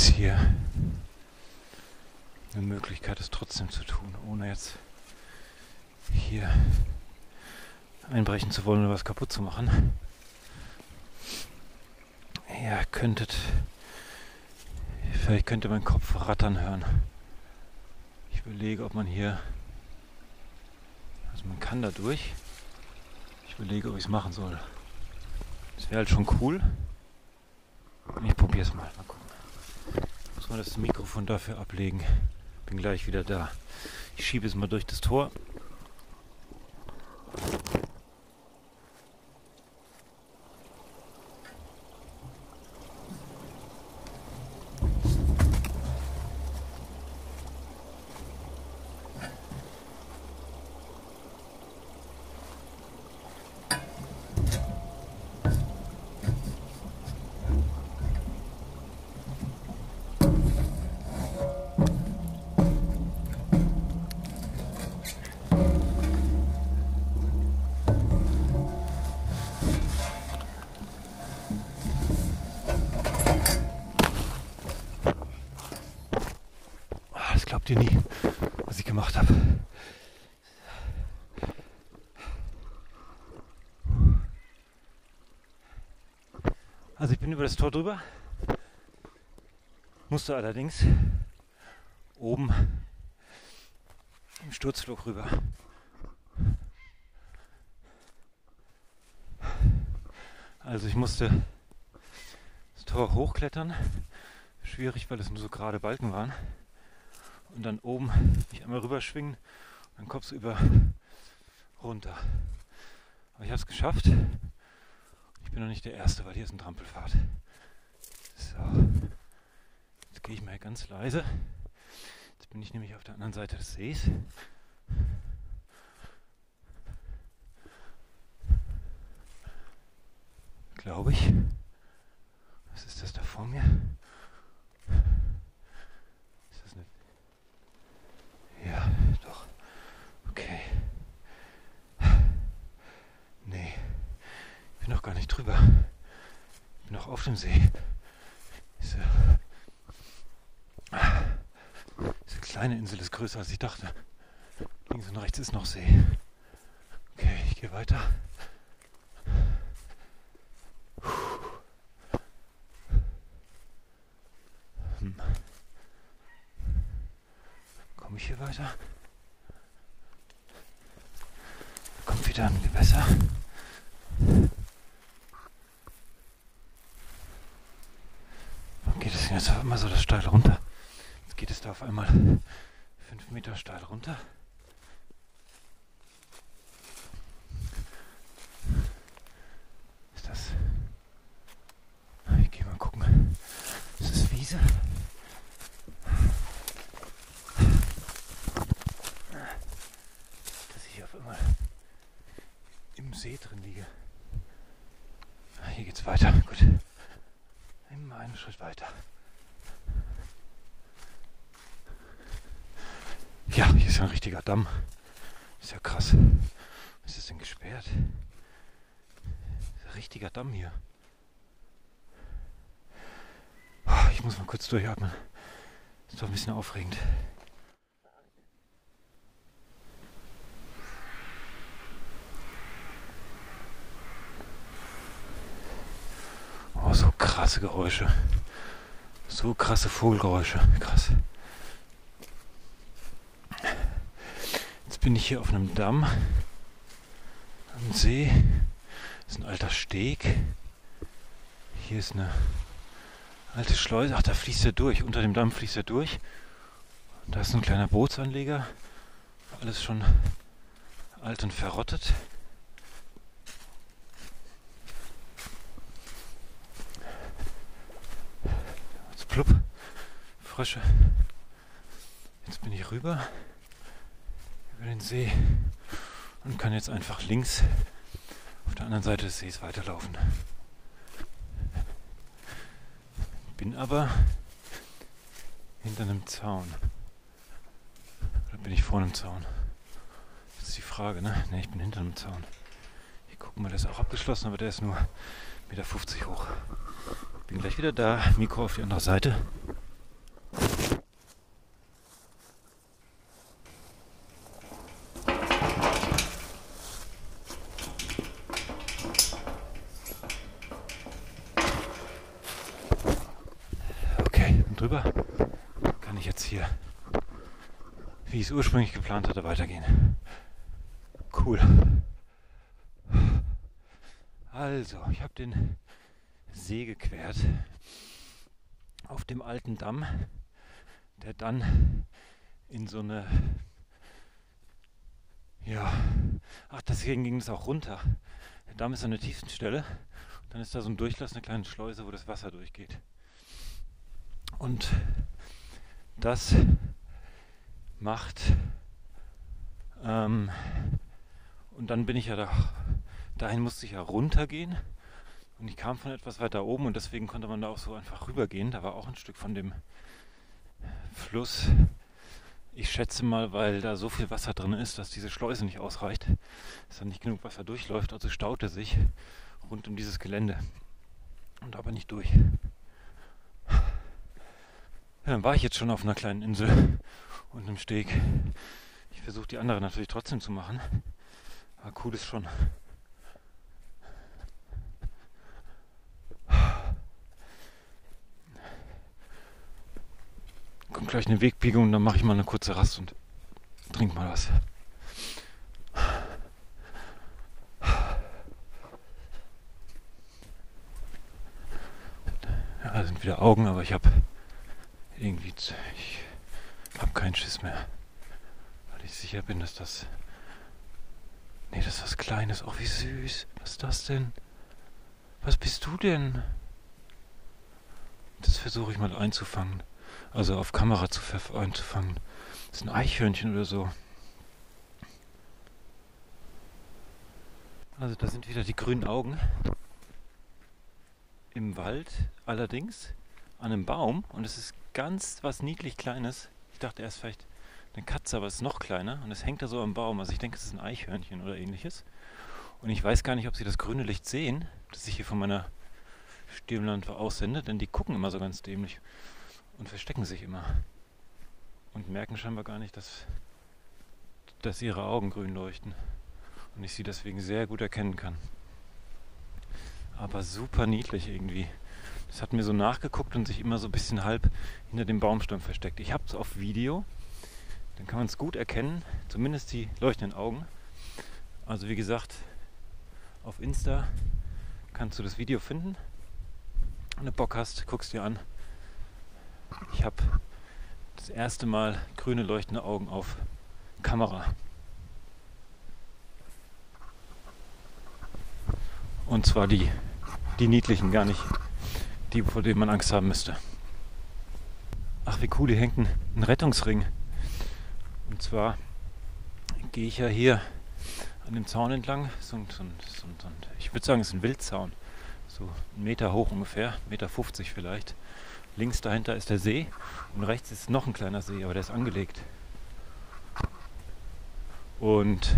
Hier eine Möglichkeit, es trotzdem zu tun, ohne jetzt hier einbrechen zu wollen oder was kaputt zu machen. Ja, könntet. Vielleicht könnte mein Kopf rattern hören. Ich überlege, ob man hier. Also man kann da durch. Ich überlege, ob ich es machen soll. Das wäre halt schon cool. Ich probiere es mal. Mal gucken muss man das Mikrofon dafür ablegen. Bin gleich wieder da. Ich schiebe es mal durch das Tor. Das Tor drüber, musste allerdings oben im Sturzflug rüber. Also ich musste das Tor hochklettern. Schwierig, weil es nur so gerade Balken waren. Und dann oben mich einmal rüberschwingen und dann kopfsüber runter. Aber ich habe es geschafft. Bin noch nicht der Erste, weil hier ist ein Trampelfahrt. So. Jetzt gehe ich mal ganz leise. Jetzt bin ich nämlich auf der anderen Seite des Sees. Glaube ich. Was ist das da vor mir? Ist das eine. Ja, doch. Okay. Nee. Ich bin noch gar nicht drüber. Ich bin noch auf dem See. Diese, diese kleine Insel ist größer als ich dachte. Links und rechts ist noch See. Okay, ich gehe weiter. Hm. Komme ich hier weiter? Kommt wieder ein Gewässer. Warum geht es denn jetzt einmal so das steil runter? Jetzt geht es da auf einmal fünf Meter steil runter. Ist das? Ich gehe mal gucken. Ist das Wiese? Dass ich hier auf einmal im See drin liege. Ah, Hier geht's weiter. Gut. Immer einen Schritt weiter. Ja, hier ist ja ein richtiger Damm. Ist ja krass. Was ist denn gesperrt? Ist richtiger Damm hier. Ah, Ich muss mal kurz durchatmen. Ist doch ein bisschen aufregend. Oh, so krasse Geräusche. So krasse Vogelgeräusche. Krass. Jetzt bin ich hier auf einem Damm am See. Das ist ein alter Steg. Hier ist eine alte Schleuse. Ach, da fließt er durch. Unter dem Damm fließt er durch. Da ist ein kleiner Bootsanleger. Alles schon alt und verrottet. Jetzt plupp. Frösche. Jetzt bin ich rüber über den See und kann jetzt einfach links auf der anderen Seite des Sees weiterlaufen. Bin aber hinter einem Zaun. Oder bin ich vor einem Zaun? Das ist die Frage, ne? Ne, ich bin hinter einem Zaun. Ich gucke mal, der ist auch abgeschlossen, aber der ist nur 1,50 Meter hoch. Bin gleich wieder da. Mikro auf die andere Seite. Okay, bin drüber. Kann ich jetzt hier, wie es ursprünglich geplant hatte, weitergehen. Cool. Also, ich habe den See gequert auf dem alten Damm, der dann in so eine ja, ach, deswegen ging es auch runter. Der Damm ist an der tiefsten Stelle. Dann ist da so ein Durchlass, eine kleine Schleuse, wo das Wasser durchgeht. Und das macht. Ähm, und dann bin ich ja da. Dahin musste ich ja runtergehen. Und ich kam von etwas weiter oben und deswegen konnte man da auch so einfach rübergehen. Da war auch ein Stück von dem Fluss. Ich schätze mal, weil da so viel Wasser drin ist, dass diese Schleuse nicht ausreicht, dass da nicht genug Wasser durchläuft. Also staute sich rund um dieses Gelände. Und aber nicht durch. Ja, dann war ich jetzt schon auf einer kleinen Insel und einem Steg. Ich versuche die andere natürlich trotzdem zu machen. Aber cool ist schon. Kommt gleich eine Wegbiegung, dann mache ich mal eine kurze Rast und trink mal was. Ja, sind wieder Augen, aber ich habe irgendwie, ich habe keinen Schiss mehr, weil ich sicher bin, dass das, nee, das ist was Kleines. Oh, wie süß. Was ist das denn? Was bist du denn? Das versuche ich mal einzufangen. Also auf Kamera zu einzufangen. Das ist ein Eichhörnchen oder so. Also da sind wieder die grünen Augen. Im Wald allerdings an einem Baum und es ist ganz was niedlich Kleines. Ich dachte erst vielleicht eine Katze, aber es ist noch kleiner und es hängt da so am Baum. Also ich denke, es ist ein Eichhörnchen oder ähnliches. Und ich weiß gar nicht, ob sie das grüne Licht sehen, das ich hier von meiner Stirnlampe aussende, denn die gucken immer so ganz dämlich und verstecken sich immer. Und merken scheinbar gar nicht, dass, dass ihre Augen grün leuchten. Und ich sie deswegen sehr gut erkennen kann. Aber super niedlich irgendwie. Das hat mir so nachgeguckt und sich immer so ein bisschen halb hinter dem Baumstamm versteckt. Ich habe es auf Video, dann kann man es gut erkennen, zumindest die leuchtenden Augen. Also wie gesagt, auf Insta kannst du das Video finden. Wenn du Bock hast, guckst dir an. Ich habe das erste Mal grüne leuchtende Augen auf Kamera. Und zwar die, die niedlichen, gar nicht die, vor denen man Angst haben müsste. Ach, wie cool, hier hängt ein, ein Rettungsring. Und zwar gehe ich ja hier an dem Zaun entlang. So, so, so, so ich würde sagen, es ist ein Wildzaun. So einen Meter hoch ungefähr, Meter 50 vielleicht. Links dahinter ist der See und rechts ist noch ein kleiner See, aber der ist angelegt. Und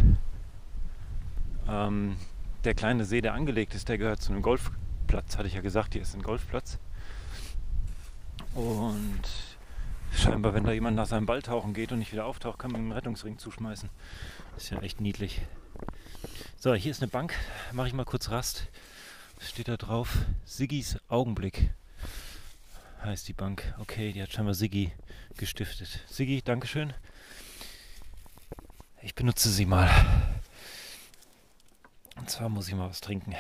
ähm, der kleine See, der angelegt ist, der gehört zu einem Golfplatz, hatte ich ja gesagt, hier ist ein Golfplatz. Und scheinbar, wenn da jemand nach seinem Ball tauchen geht und nicht wieder auftaucht, kann man ihm einen Rettungsring zuschmeißen. Ist ja echt niedlich. So, hier ist eine Bank, mache ich mal kurz Rast. Steht da drauf? Siggis Augenblick heißt die Bank. Okay, die hat scheinbar Siggi gestiftet. Siggi, Dankeschön. Ich benutze sie mal. Und zwar muss ich mal was trinken.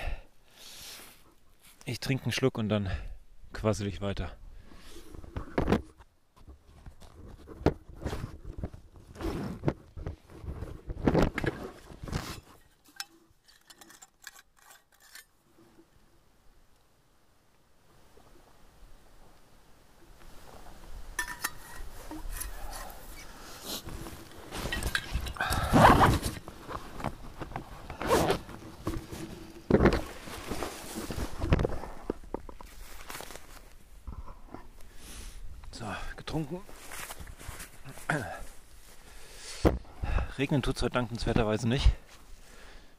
Ich trinke einen Schluck und dann quassel ich weiter. Getrunken. Regnen tut es heute dankenswerterweise nicht.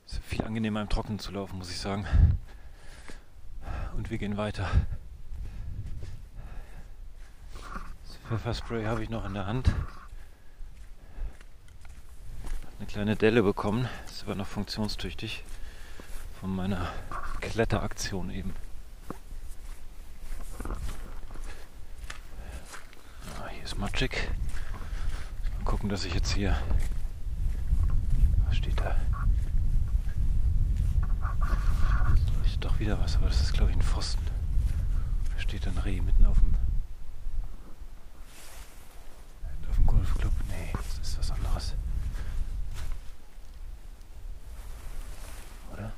Ist viel angenehmer im Trockenen zu laufen, muss ich sagen. Und wir gehen weiter. Das Pfefferspray habe ich noch in der Hand. Eine kleine Delle bekommen. ist aber noch funktionstüchtig. Von meiner Kletteraktion eben. Matschig. Mal gucken, dass ich jetzt hier. Was steht da? Ist doch wieder was, aber das ist glaube ich ein Pfosten. Da steht ein Reh mitten auf dem. Auf dem Golfclub. Nee, das ist was anderes. Oder?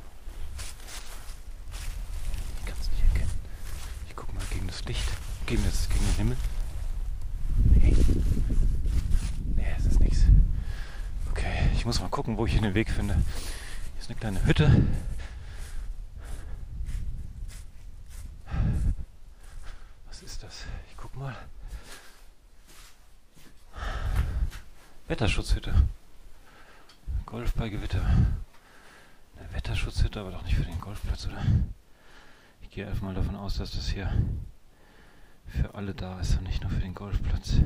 Ich kann es nicht erkennen. Ich gucke mal gegen das Licht, gegen, das, gegen den Himmel. Ich muss mal gucken, wo ich hier den Weg finde. Hier ist eine kleine Hütte. Was ist das? Ich guck mal. Wetterschutzhütte. Golf bei Gewitter. Eine Wetterschutzhütte, aber doch nicht für den Golfplatz, oder? Ich gehe einfach mal davon aus, dass das hier für alle da ist und nicht nur für den Golfplatz.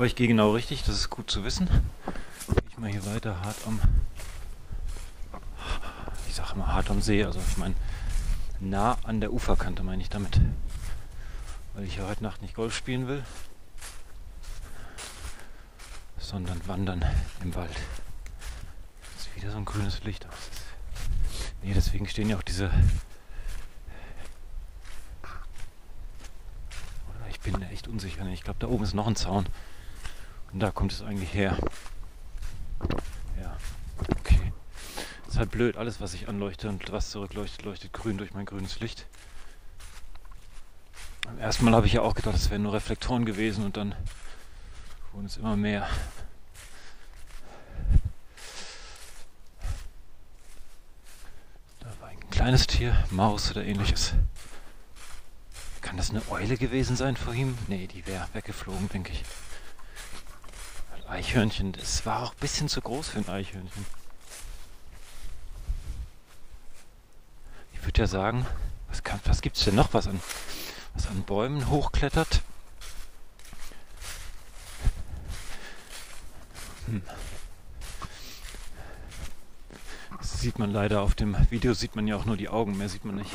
Aber ich gehe genau richtig, das ist gut zu wissen. Gehe ich mal hier weiter hart am, ich sage immer hart am See, also ich meine nah an der Uferkante meine ich damit. Weil ich ja heute Nacht nicht Golf spielen will, sondern wandern im Wald. Das ist wieder so ein grünes Licht. Nee, deswegen stehen ja auch diese ich bin echt unsicher. Ich glaube, da oben ist noch ein Zaun. Und da kommt es eigentlich her. Ja, okay. ist halt blöd. Alles, was ich anleuchte und was zurückleuchtet, leuchtet grün durch mein grünes Licht. Beim ersten Mal habe ich ja auch gedacht, es wären nur Reflektoren gewesen und dann wurden es immer mehr. Da war ein kleines Tier, Maus oder ähnliches. Kann das eine Eule gewesen sein vorhin? Nee, die wäre weggeflogen, denke ich. Eichhörnchen, das war auch ein bisschen zu groß für ein Eichhörnchen. Ich würde ja sagen, was, was gibt es denn noch, was an, was an Bäumen hochklettert? Hm. Das sieht man leider auf dem Video, sieht man ja auch nur die Augen, mehr sieht man nicht.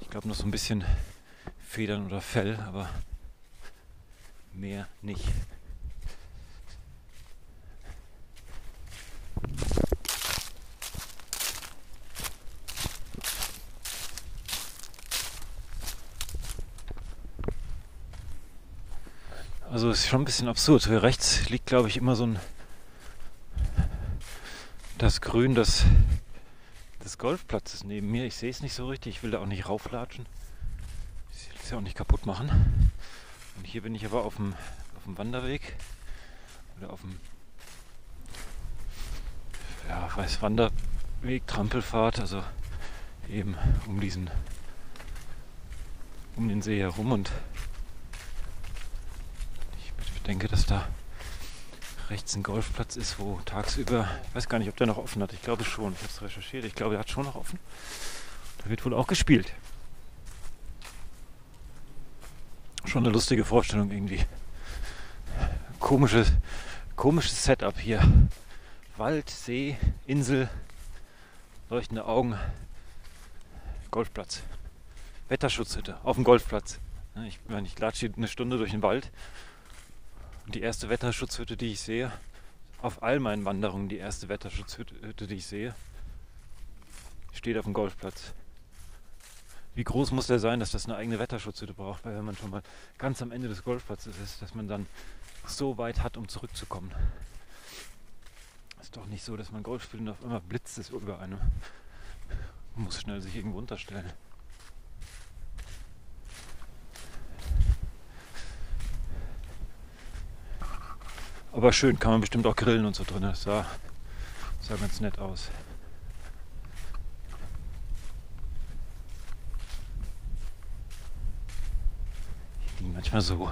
Ich glaube noch so ein bisschen Federn oder Fell, aber mehr nicht. Also ist schon ein bisschen absurd. Hier rechts liegt, glaube ich, immer so ein das Grün des, des Golfplatzes neben mir. Ich sehe es nicht so richtig. Ich will da auch nicht rauflatschen. Ich will es ja auch nicht kaputt machen. Und hier bin ich aber auf dem, auf dem Wanderweg oder auf dem ja, weiß Wanderweg, Trampelfahrt, also eben um diesen um den See herum und denke, dass da rechts ein Golfplatz ist, wo tagsüber, ich weiß gar nicht, ob der noch offen hat. Ich glaube schon. Ich habe es recherchiert. Ich glaube, er hat schon noch offen. Da wird wohl auch gespielt. Schon eine lustige Vorstellung irgendwie. Komisches, komisches Setup hier. Wald, See, Insel, leuchtende Augen, Golfplatz. Wetterschutzhütte auf dem Golfplatz. Ich meine, ich latsche eine Stunde durch den Wald und die erste Wetterschutzhütte, die ich sehe, auf all meinen Wanderungen die erste Wetterschutzhütte, die ich sehe, steht auf dem Golfplatz. Wie groß muss der sein, dass das eine eigene Wetterschutzhütte braucht? Weil wenn man schon mal ganz am Ende des Golfplatzes ist, dass man dann so weit hat, um zurückzukommen. Ist doch nicht so, dass man Golf spielt und auf einmal blitzt es über einem. Man muss schnell sich irgendwo unterstellen. Aber schön, kann man bestimmt auch grillen und so drin. Das sah, sah ganz nett aus. Hier liegen manchmal so.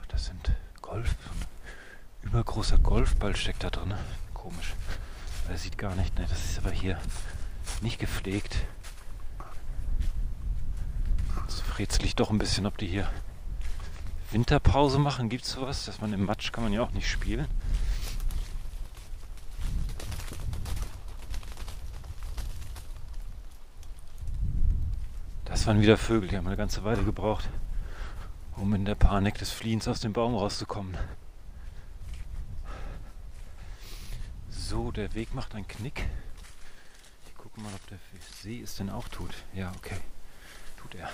Ach, das sind Golf. Übergroßer Golfball steckt da drin. Komisch. Er sieht gar nicht. Ne, das ist aber hier nicht gepflegt. Jetzt rätsel doch ein bisschen, ob die hier Winterpause machen? Gibt es sowas? Dass man im Matsch kann man ja auch nicht spielen. Das waren wieder Vögel, die haben eine ganze Weile gebraucht, um in der Panik des Fliehens aus dem Baum rauszukommen. So, der Weg macht einen Knick. Ich gucke mal, ob der See es denn auch tut. Ja, okay. Tut er.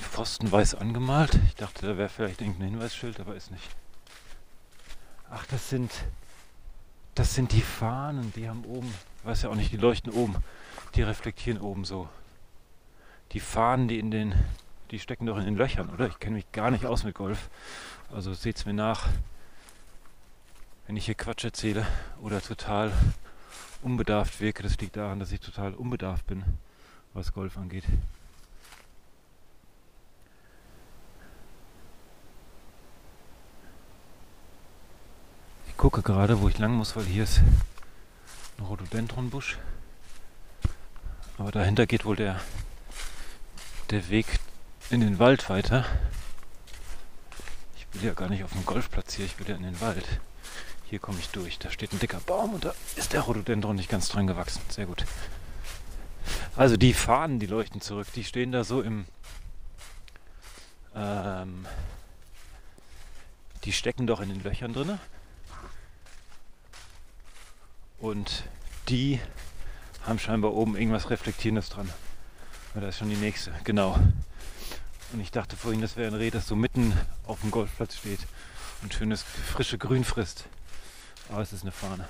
Pfosten weiß angemalt. Ich dachte, da wäre vielleicht irgendein Hinweisschild, aber ist nicht. Ach, das sind das sind die Fahnen, die haben oben, weiß ja auch nicht, die leuchten oben, die reflektieren oben so. Die Fahnen, die in den, die stecken doch in den Löchern, oder? Ich kenne mich gar nicht aus mit Golf. Also seht's mir nach, wenn ich hier Quatsch erzähle oder total unbedarft wirke. Das liegt daran, dass ich total unbedarft bin, was Golf angeht. gucke gerade, wo ich lang muss, weil hier ist ein Rhododendronbusch. Aber dahinter geht wohl der der Weg in den Wald weiter. Ich will ja gar nicht auf dem Golfplatz hier, ich will ja in den Wald. Hier komme ich durch. Da steht ein dicker Baum und da ist der Rhododendron nicht ganz dran gewachsen. Sehr gut. Also die Fahnen, die leuchten zurück. Die stehen da so im... Ähm, die stecken doch in den Löchern drinne. Und die haben scheinbar oben irgendwas Reflektierendes dran. Da ist schon die nächste, genau. Und ich dachte vorhin, das wäre ein Reh, das so mitten auf dem Golfplatz steht und schönes frische Grün frisst. Aber es ist eine Fahne.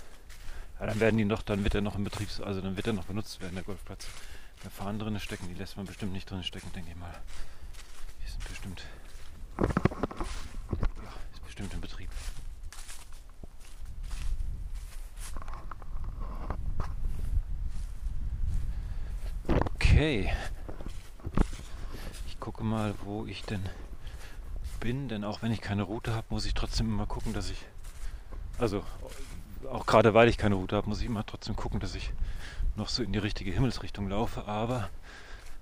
Ja, dann werden die noch, dann wird er noch im Betrieb, also dann wird er noch benutzt werden, der Golfplatz. Da Fahnen drin stecken, die lässt man bestimmt nicht drin stecken, denke ich mal. Die sind bestimmt. Ja, ist bestimmt im Betrieb. Okay. Gucke mal, wo ich denn bin, denn auch wenn ich keine Route habe, muss ich trotzdem immer gucken, dass ich. Also, auch gerade weil ich keine Route habe, muss ich immer trotzdem gucken, dass ich noch so in die richtige Himmelsrichtung laufe. Aber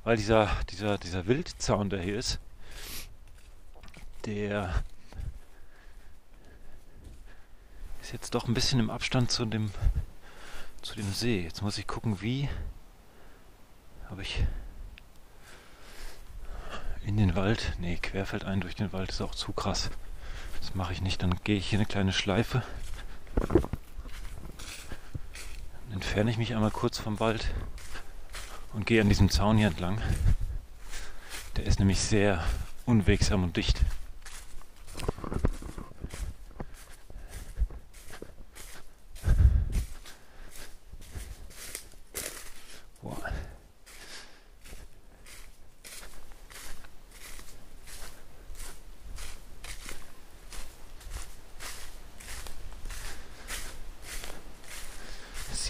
weil dieser, dieser, dieser Wildzaun, der hier ist, der ist jetzt doch ein bisschen im Abstand zu dem, zu dem See. Jetzt muss ich gucken, wie habe ich in den Wald. Nee, querfeld ein durch den Wald ist auch zu krass. Das mache ich nicht. Dann gehe ich hier eine kleine Schleife. Dann entferne ich mich einmal kurz vom Wald und gehe an diesem Zaun hier entlang. Der ist nämlich sehr unwegsam und dicht.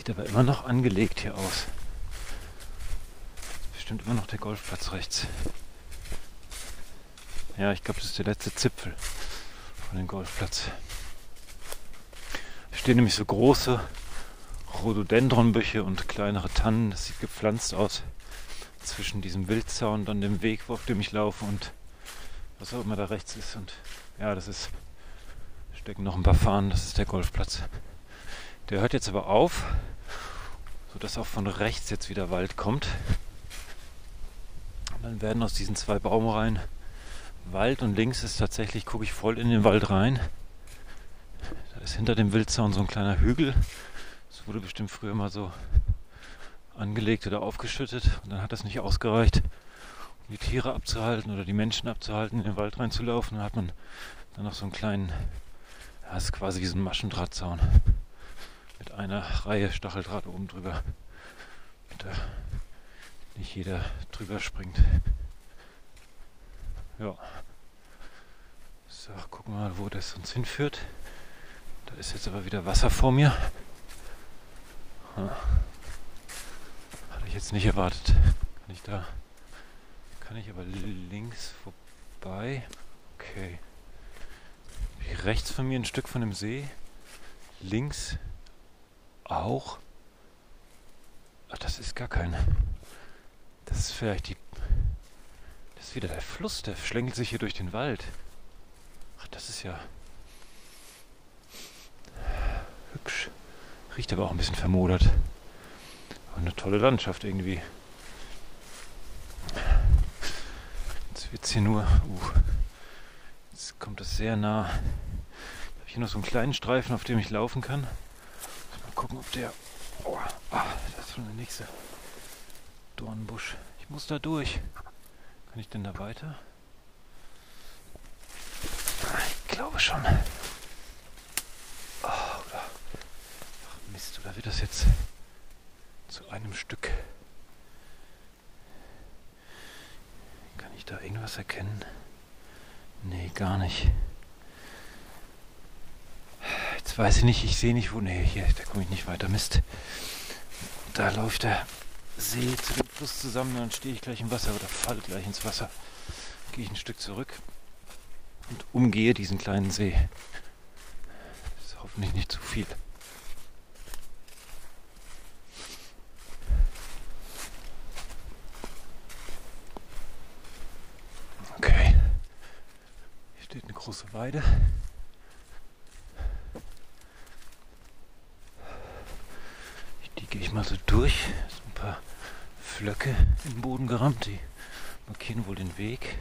Sieht aber immer noch angelegt hier aus. Bestimmt immer noch der Golfplatz rechts. Ja, ich glaube, das ist der letzte Zipfel von dem Golfplatz. Da stehen nämlich so große Rhododendronbüsche und kleinere Tannen. Das sieht gepflanzt aus zwischen diesem Wildzaun und dem Weg, auf dem ich laufe und was auch immer da rechts ist. Und ja, das ist, stecken noch ein paar Fahnen, das ist der Golfplatz. Der hört jetzt aber auf sodass auch von rechts jetzt wieder Wald kommt. Und dann werden aus diesen zwei Baumreihen Wald und links ist tatsächlich, gucke ich voll in den Wald rein. Da ist hinter dem Wildzaun so ein kleiner Hügel. Das wurde bestimmt früher mal so angelegt oder aufgeschüttet und dann hat das nicht ausgereicht, um die Tiere abzuhalten oder die Menschen abzuhalten, in den Wald reinzulaufen. Dann hat man dann noch so einen kleinen, das ist quasi wie so ein Maschendrahtzaun mit einer Reihe Stacheldraht oben drüber, damit da nicht jeder drüber springt. Ja. So, gucken wir mal, wo das uns hinführt. Da ist jetzt aber wieder Wasser vor mir. Hatte ich jetzt nicht erwartet. Kann ich da. Kann ich aber links vorbei. Okay. Rechts von mir ein Stück von dem See. Links auch. Ach, das ist gar kein. Das ist vielleicht die. Das ist wieder der Fluss, der schlängelt sich hier durch den Wald. Ach, das ist ja. Hübsch. Riecht aber auch ein bisschen vermodert. Aber eine tolle Landschaft irgendwie. Jetzt wird es hier nur. Uh, jetzt kommt es sehr nah. Da habe ich hier noch so einen kleinen Streifen, auf dem ich laufen kann gucken, ob der. Oh, ah, das ist schon der nächste Dornbusch. Ich muss da durch. Kann ich denn da weiter? Ah, ich glaube schon. Oh, oder. Ach Mist, oder wird das jetzt zu einem Stück? Kann ich da irgendwas erkennen? Nee, gar nicht Jetzt weiß ich nicht, ich sehe nicht wo. Nee, hier, da komme ich nicht weiter. Mist. Da läuft der See zu dem Fluss zusammen, dann stehe ich gleich im Wasser oder falle gleich ins Wasser. Gehe ich ein Stück zurück und umgehe diesen kleinen See. Das ist hoffentlich nicht zu viel. Okay. Hier steht eine große Weide. Die gehe ich mal so durch. Sind ein paar Flöcke im Boden gerammt, die markieren wohl den Weg.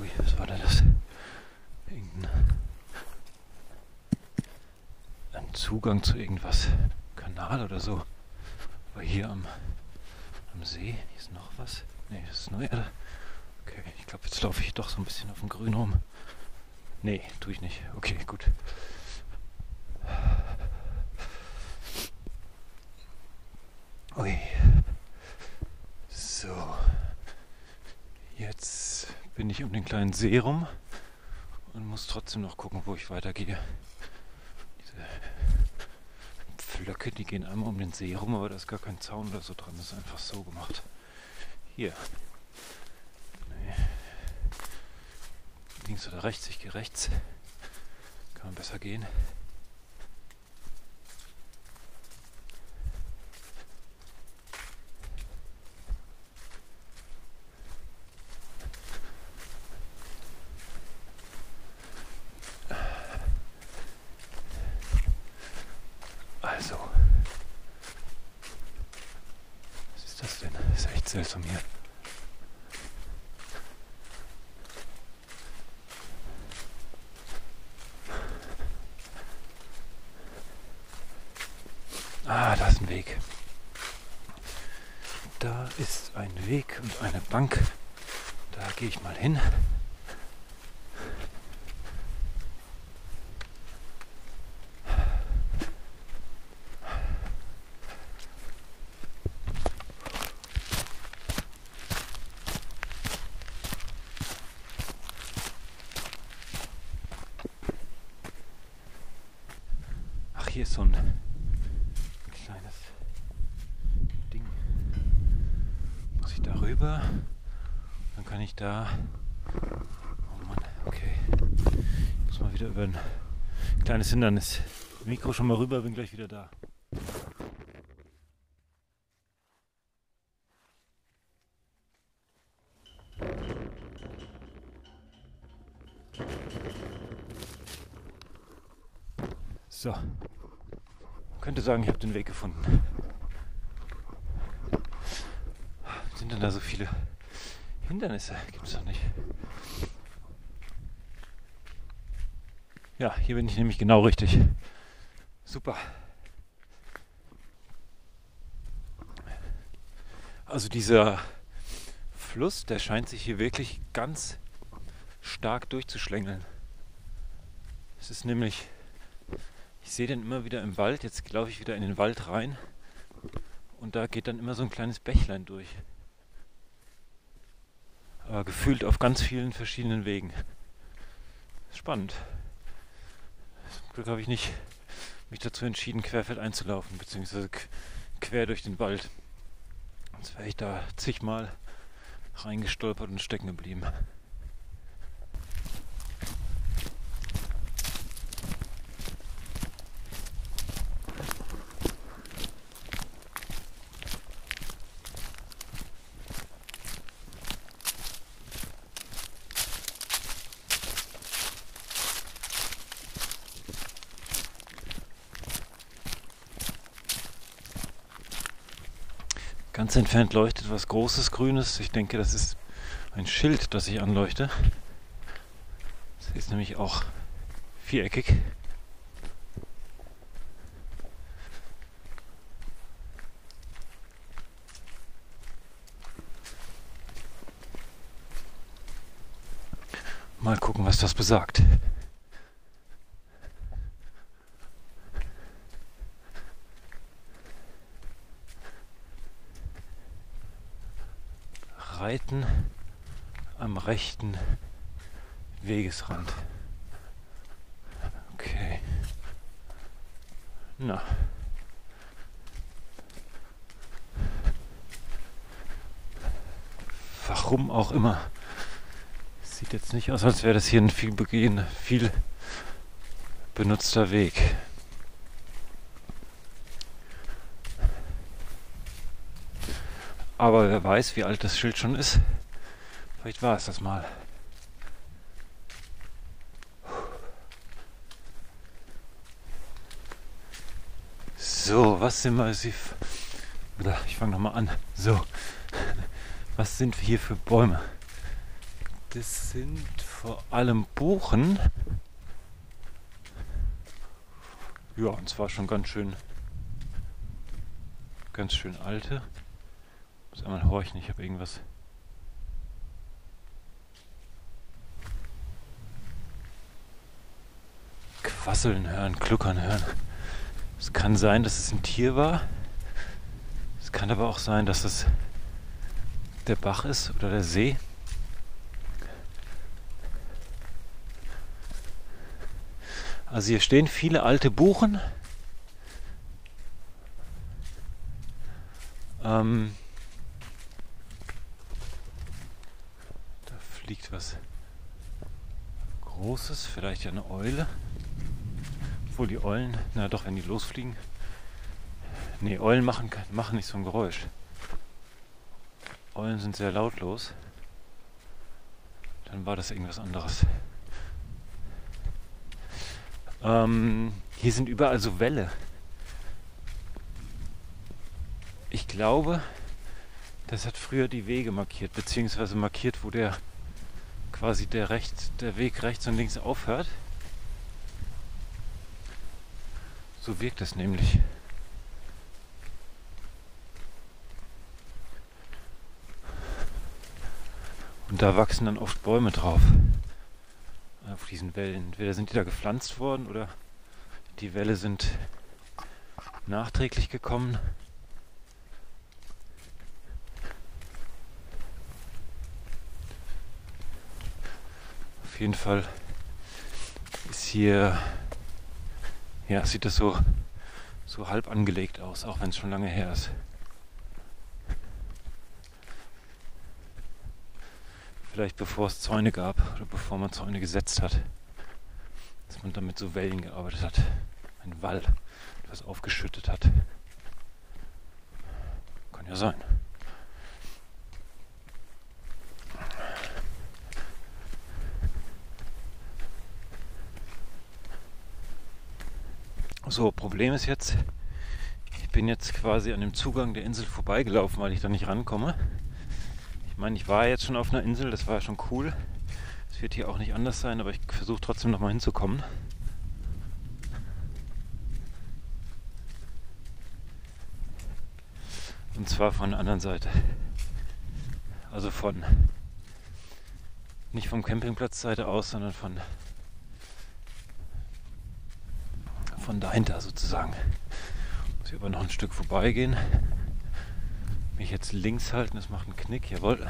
Ui, was war denn das? Irgendein ein Zugang zu irgendwas. Kanal oder so. Aber hier am, am See, hier ist noch was. Ne, das ist nur Erde. Okay, ich glaube, jetzt laufe ich doch so ein bisschen auf dem Grün rum. Nee, tue ich nicht. Okay, gut. Ui. So. Jetzt bin ich um den kleinen See rum und muss trotzdem noch gucken, wo ich weitergehe. Diese Pflöcke, die gehen einmal um den See rum, aber da ist gar kein Zaun oder so dran. Das ist einfach so gemacht. Hier. Links oder rechts? Ich gehe rechts. Kann man besser gehen. Also. Was ist das denn? Das ist echt seltsam hier. Ah, da ist ein Weg. Da ist ein Weg und eine Bank. Da gehe ich mal hin. Ach, hier ist so ein kleines Ding. Muss ich da rüber? Dann kann ich da. Oh Mann, okay. Ich ein kleines Hindernis. Mikro schon mal rüber, bin gleich wieder da. So. Könnte sagen, ich habe den Weg gefunden. Sind denn da so viele Hindernisse? Gibt es doch nicht. Ja, hier bin ich nämlich genau richtig. Super. Also dieser Fluss, der scheint sich hier wirklich ganz stark durchzuschlängeln. Es ist nämlich ich sehe den immer wieder im Wald. Jetzt laufe ich wieder in den Wald rein. Und da geht dann immer so ein kleines Bächlein durch. Aber gefühlt auf ganz vielen verschiedenen Wegen. Spannend. Glück habe ich nicht mich dazu entschieden, querfeld einzulaufen, beziehungsweise quer durch den Wald. Sonst wäre ich da zigmal reingestolpert und stecken geblieben. Ganz entfernt leuchtet was Großes, Grünes. Ich denke, das ist ein Schild, das ich anleuchte. Das ist nämlich auch viereckig. Mal gucken, was das besagt. Reiten am rechten Wegesrand. Okay. Na. Warum auch immer. Sieht jetzt nicht aus, als wäre das hier ein viel begehen, viel benutzter Weg. Aber wer weiß, wie alt das Schild schon ist. Vielleicht war es das mal. So, was sind wir? Oder ich fange nochmal an. So, was sind wir hier für Bäume? Das sind vor allem Buchen. Ja, und zwar schon ganz schön, ganz schön alte. Muss einmal horchen, ich habe irgendwas. Quasseln hören, kluckern hören. Es kann sein, dass es ein Tier war. Es kann aber auch sein, dass es der Bach ist oder der See. Also hier stehen viele alte Buchen. Ähm, da fliegt was Großes, vielleicht eine Eule. Obwohl die Eulen, na doch, wenn die losfliegen. Nee, Eulen machen, machen nicht so ein Geräusch. Eulen sind sehr lautlos. Dann war das irgendwas anderes. Ähm, hier sind überall so Wälle. Ich glaube, das hat früher die Wege markiert, beziehungsweise markiert, wo der quasi der, rechts, der Weg rechts und links aufhört. So wirkt es nämlich. Und da wachsen dann oft Bäume drauf auf diesen Wellen. Entweder sind die da gepflanzt worden oder die Wälle sind nachträglich gekommen. Auf jeden Fall ist hier, ja, sieht das so, so halb angelegt aus, auch wenn es schon lange her ist. Vielleicht bevor es Zäune gab oder bevor man Zäune gesetzt hat. Dass man damit so Wellen gearbeitet hat. Ein Wall, das aufgeschüttet hat. Kann ja sein. So, Problem ist jetzt, ich bin jetzt quasi an dem Zugang der Insel vorbeigelaufen, weil ich da nicht rankomme. Ich meine, ich war jetzt schon auf einer Insel, das war schon cool. Es wird hier auch nicht anders sein, aber ich versuche trotzdem nochmal hinzukommen. Und zwar von der anderen Seite. Also von nicht vom Campingplatzseite aus, sondern von von dahinter sozusagen. Muss ich aber noch ein Stück vorbeigehen mich jetzt links halten, das macht einen Knick, jawohl,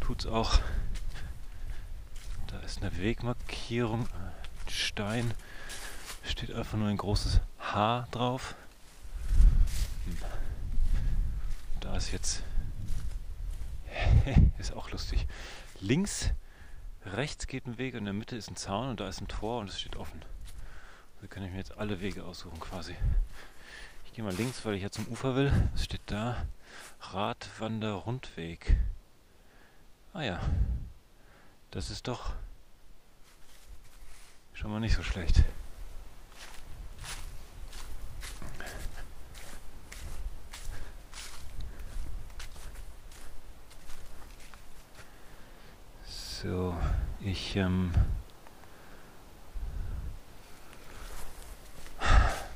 tut's auch. Da ist eine Wegmarkierung, ein Stein, steht einfach nur ein großes H drauf. Hm. Da ist jetzt, ist auch lustig, links, rechts geht ein Weg in der Mitte ist ein Zaun und da ist ein Tor und es steht offen. Also kann ich mir jetzt alle Wege aussuchen quasi. Ich gehe mal links, weil ich ja zum Ufer will. Es steht da. Radwanderrundweg. Ah ja, das ist doch schon mal nicht so schlecht. So, ich ähm,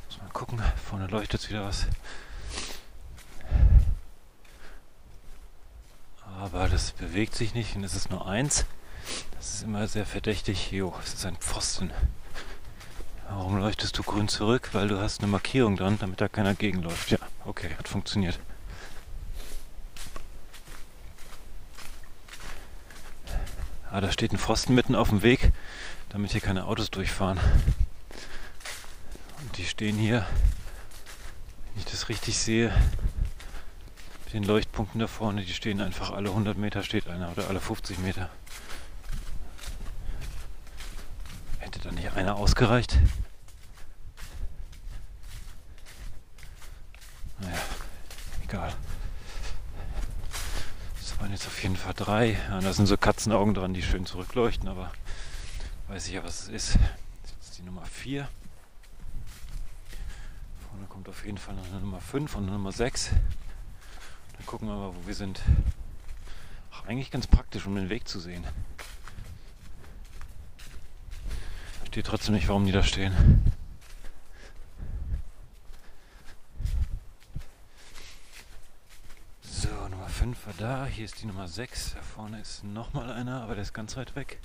muss mal gucken, vorne leuchtet wieder was. Aber das bewegt sich nicht und es ist nur eins. Das ist immer sehr verdächtig. Jo, es ist ein Pfosten. Warum leuchtest du grün zurück? Weil du hast eine Markierung dran, damit da keiner gegenläuft. Ja, okay, hat funktioniert. Ah, da steht ein Pfosten mitten auf dem Weg, damit hier keine Autos durchfahren. Und die stehen hier, wenn ich das richtig sehe, den Leuchtpunkten da vorne, die stehen einfach alle 100 Meter steht einer oder alle 50 Meter. Hätte da nicht einer ausgereicht? Naja, egal. auf jeden Fall drei. Ja, da sind so Katzenaugen dran, die schön zurückleuchten, aber weiß ich ja, was es ist. Das ist die Nummer 4. Vorne kommt auf jeden Fall noch eine Nummer 5 und eine Nummer 6. Dann gucken wir mal, wo wir sind. Ach, eigentlich ganz praktisch, um den Weg zu sehen. Ich verstehe trotzdem nicht, warum die da stehen. So, Nummer 5 war da. Hier ist die Nummer 6. Da vorne ist nochmal einer, aber der ist ganz weit weg.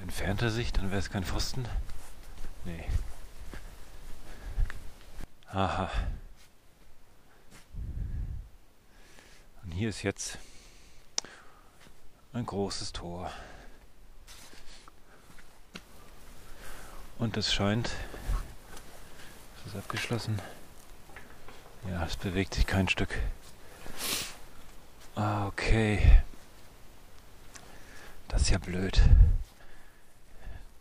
Entfernt er sich, dann wäre es kein Pfosten. Nee. Aha. Und hier ist jetzt ein großes Tor. Und es scheint, es ist abgeschlossen. Ja, es bewegt sich kein Stück. Ah, okay. Das ist ja blöd.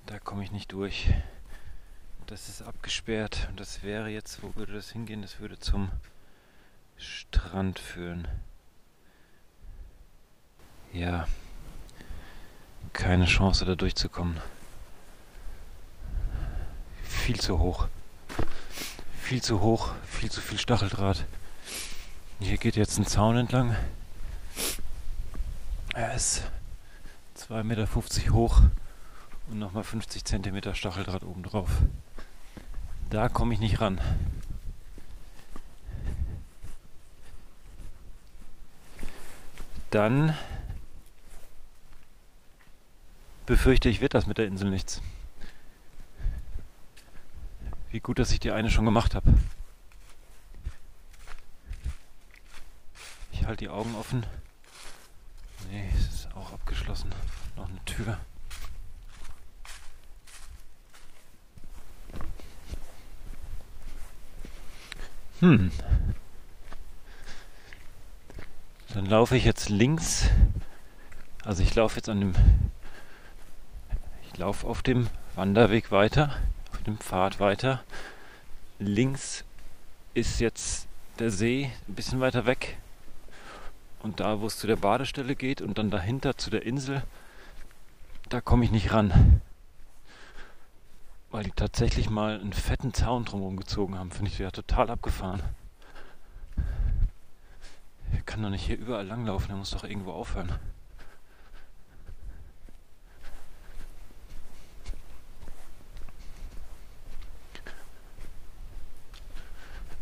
Da komme ich nicht durch. Das ist abgesperrt und das wäre jetzt, wo würde das hingehen? Das würde zum Strand führen. Ja, keine Chance da durchzukommen. Viel zu hoch. Viel zu hoch, viel zu viel Stacheldraht. Hier geht jetzt ein Zaun entlang. Er ist 2,50 Meter hoch und nochmal 50 Zentimeter Stacheldraht oben drauf. Da komme ich nicht ran. Dann befürchte ich, wird das mit der Insel nichts. Wie gut, dass ich die eine schon gemacht habe. Ich halte die Augen offen. Nee, es ist auch abgeschlossen. Noch eine Tür. Hm. Dann laufe ich jetzt links. Also ich laufe jetzt an dem. Ich laufe auf dem Wanderweg weiter dem Pfad weiter. Links ist jetzt der See ein bisschen weiter weg. Und da, wo es zu der Badestelle geht und dann dahinter zu der Insel, da komme ich nicht ran. Weil die tatsächlich mal einen fetten Zaun drumherum gezogen haben. Finde ich ja total abgefahren. Er kann doch nicht hier überall langlaufen, er muss doch irgendwo aufhören.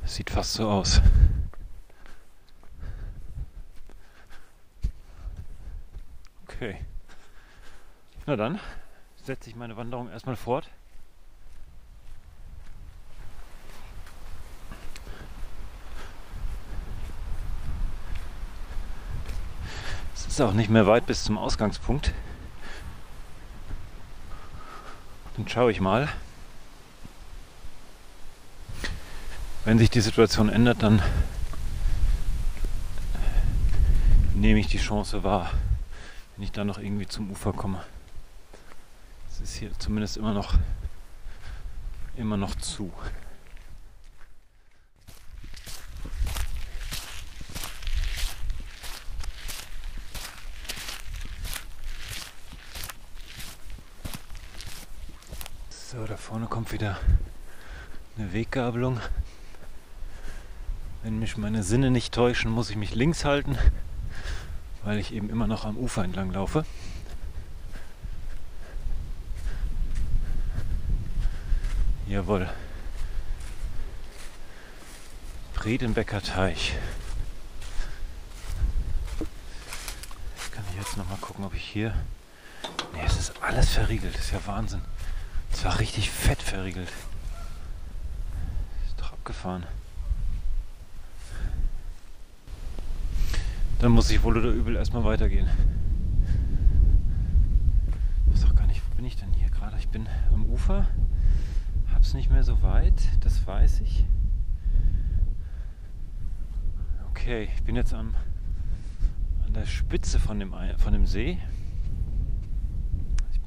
Sieht fast so aus. Okay. Na dann setze ich meine Wanderung erstmal fort. Es ist auch nicht mehr weit bis zum Ausgangspunkt. Dann schaue ich mal. wenn sich die Situation ändert, dann nehme ich die Chance wahr, wenn ich dann noch irgendwie zum Ufer komme. Es ist hier zumindest immer noch immer noch zu. So, da vorne kommt wieder eine Weggabelung. Wenn mich meine Sinne nicht täuschen, muss ich mich links halten, weil ich eben immer noch am Ufer entlang laufe. Jawohl. Bredenbecker Teich. kann ich jetzt noch mal gucken, ob ich hier. Ne, es ist alles verriegelt. Das ist ja Wahnsinn. Es war richtig fett verriegelt. Ist doch abgefahren. Dann muss ich wohl oder übel erstmal weitergehen. Ich weiß auch gar nicht, wo bin ich denn hier gerade? Ich bin am Ufer, hab's nicht mehr so weit, das weiß ich. Okay, ich bin jetzt am, an der Spitze von dem, von dem See.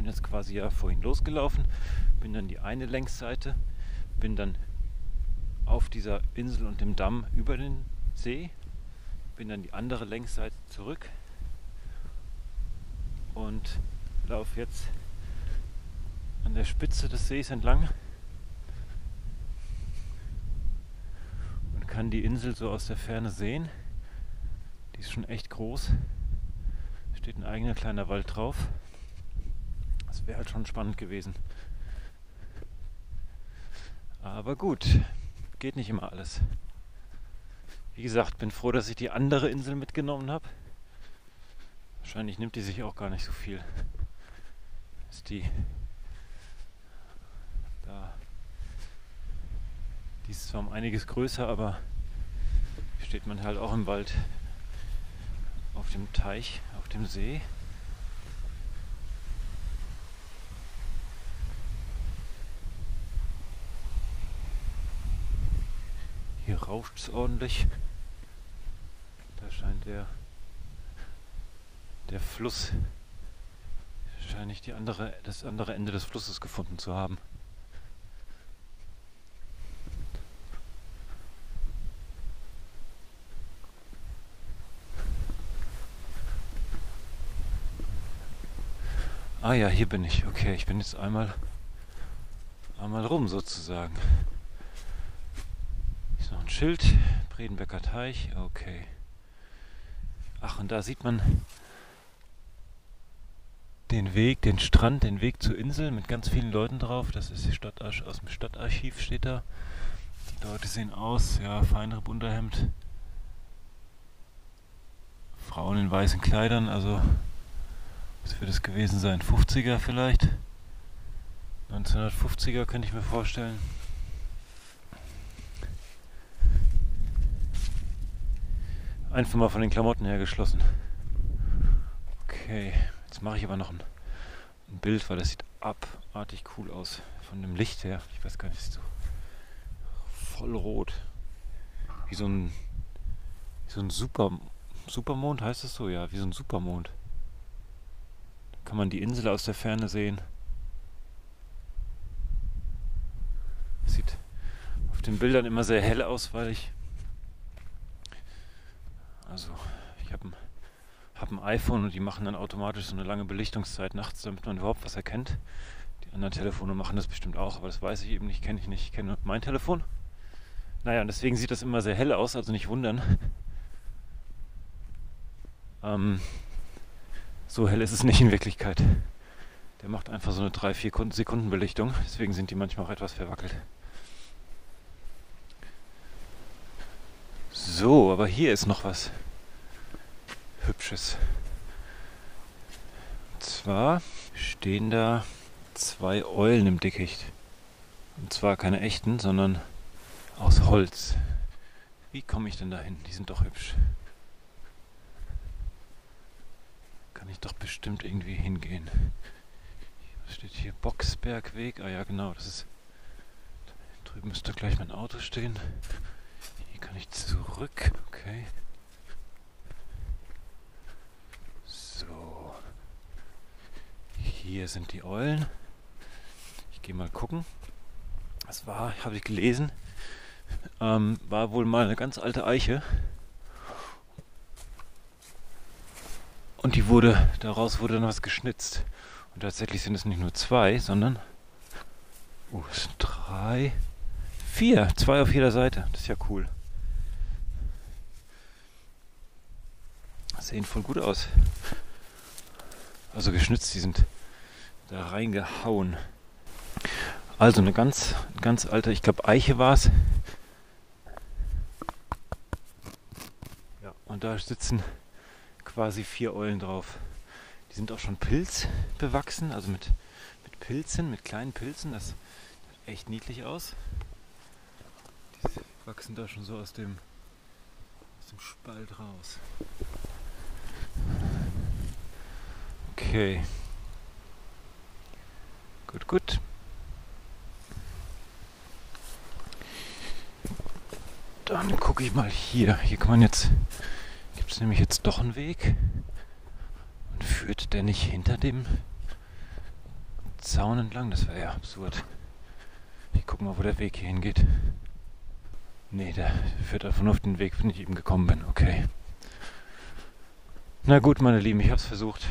Bin jetzt quasi ja vorhin losgelaufen, bin dann die eine Längsseite, bin dann auf dieser Insel und dem Damm über den See bin dann die andere Längsseite zurück und laufe jetzt an der Spitze des Sees entlang und kann die Insel so aus der Ferne sehen. Die ist schon echt groß. Steht ein eigener kleiner Wald drauf. Das wäre halt schon spannend gewesen. Aber gut, geht nicht immer alles. Wie gesagt, bin froh, dass ich die andere Insel mitgenommen habe. Wahrscheinlich nimmt die sich auch gar nicht so viel. Ist die da. Die ist zwar um einiges größer, aber steht man halt auch im Wald auf dem Teich, auf dem See. Hier rauscht es ordentlich. Da scheint der, der Fluss wahrscheinlich die andere, das andere Ende des Flusses gefunden zu haben. Ah ja, hier bin ich. Okay, ich bin jetzt einmal, einmal rum sozusagen. Ist noch ein Schild. Bredenbecker Teich. Okay. Ach, und da sieht man den Weg, den Strand, den Weg zur Insel mit ganz vielen Leuten drauf. Das ist die Stadt aus dem Stadtarchiv steht da. Die Leute sehen aus, ja, feinere Unterhemd. Frauen in weißen Kleidern, also was wird es gewesen sein? 50er vielleicht? 1950er könnte ich mir vorstellen. Einfach mal von den Klamotten her geschlossen. Okay, jetzt mache ich aber noch ein, ein, Bild, weil das sieht abartig cool aus. Von dem Licht her. Ich weiß gar nicht, so voll rot. Wie so ein, wie so ein Super, Supermond heißt das so? Ja, wie so ein Supermond kann man die Insel aus der Ferne sehen. Sieht auf den Bildern immer sehr hell aus, weil ich also ich habe ein, hab ein iPhone und die machen dann automatisch so eine lange Belichtungszeit nachts, damit man überhaupt was erkennt. Die anderen Telefone machen das bestimmt auch, aber das weiß ich eben nicht, kenne ich nicht. Ich kenne mein Telefon. Naja, und deswegen sieht das immer sehr hell aus, also nicht wundern. Ähm, so hell ist es nicht in Wirklichkeit. Der macht einfach so eine 3-4 Sekunden Belichtung. Deswegen sind die manchmal auch etwas verwackelt. So, aber hier ist noch was Hübsches. Und zwar stehen da zwei Eulen im Dickicht. Und zwar keine echten, sondern aus Holz. Wie komme ich denn dahin? Die sind doch hübsch. kann ich doch bestimmt irgendwie hingehen. Was steht hier? Boxbergweg. Ah ja, genau. Das ist. Da drüben müsste gleich mein Auto stehen. Kann ich zurück. Okay. So. Hier sind die Eulen. Ich gehe mal gucken. Das war, habe ich gelesen, ähm, war wohl mal eine ganz alte Eiche. Und die wurde, daraus wurde dann was geschnitzt. Und tatsächlich sind es nicht nur zwei, sondern oh, es sind drei, vier, zwei auf jeder Seite. Das ist ja cool. Sehen voll gut aus. Also geschnitzt, die sind da reingehauen. Also eine ganz, ganz alte, ich glaube Eiche war es. Ja, und da sitzen quasi vier Eulen drauf. Die sind auch schon pilzbewachsen, also mit, mit Pilzen, mit kleinen Pilzen. Das sieht echt niedlich aus. Die wachsen da schon so aus dem, aus dem Spalt raus. Okay. Gut, gut. Dann gucke ich mal hier. Hier kann man jetzt gibt es nämlich jetzt doch einen Weg. Und führt der nicht hinter dem Zaun entlang? Das wäre ja absurd. Ich gucke mal, wo der Weg hier hingeht. Nee, der führt davon auf den Weg, wenn ich eben gekommen bin. Okay. Na gut, meine Lieben, ich habe es versucht.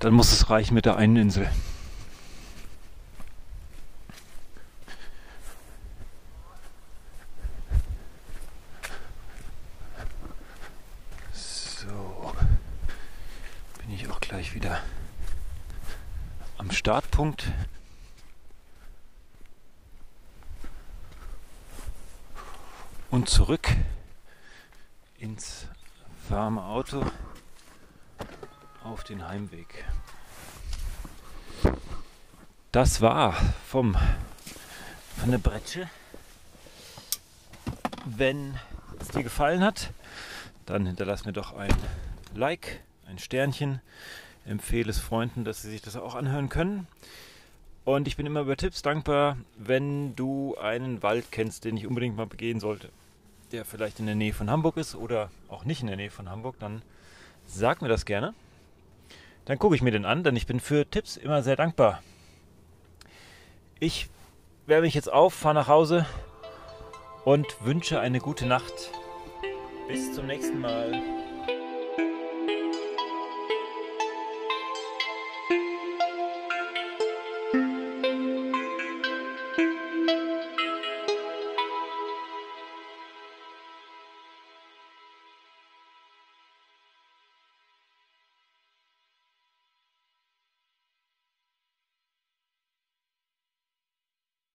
Dann muss es reichen mit der einen Insel. So, bin ich auch gleich wieder am Startpunkt. Und zurück ins warme Auto auf den Heimweg. Das war vom von der Bretsche. Wenn es dir gefallen hat, dann hinterlass mir doch ein Like, ein Sternchen. Empfehle es Freunden, dass sie sich das auch anhören können. Und ich bin immer über Tipps dankbar, wenn du einen Wald kennst, den ich unbedingt mal begehen sollte, der vielleicht in der Nähe von Hamburg ist oder auch nicht in der Nähe von Hamburg, dann sag mir das gerne. Dann gucke ich mir den an, denn ich bin für Tipps immer sehr dankbar. Ich wärme mich jetzt auf, fahre nach Hause und wünsche eine gute Nacht. Bis zum nächsten Mal.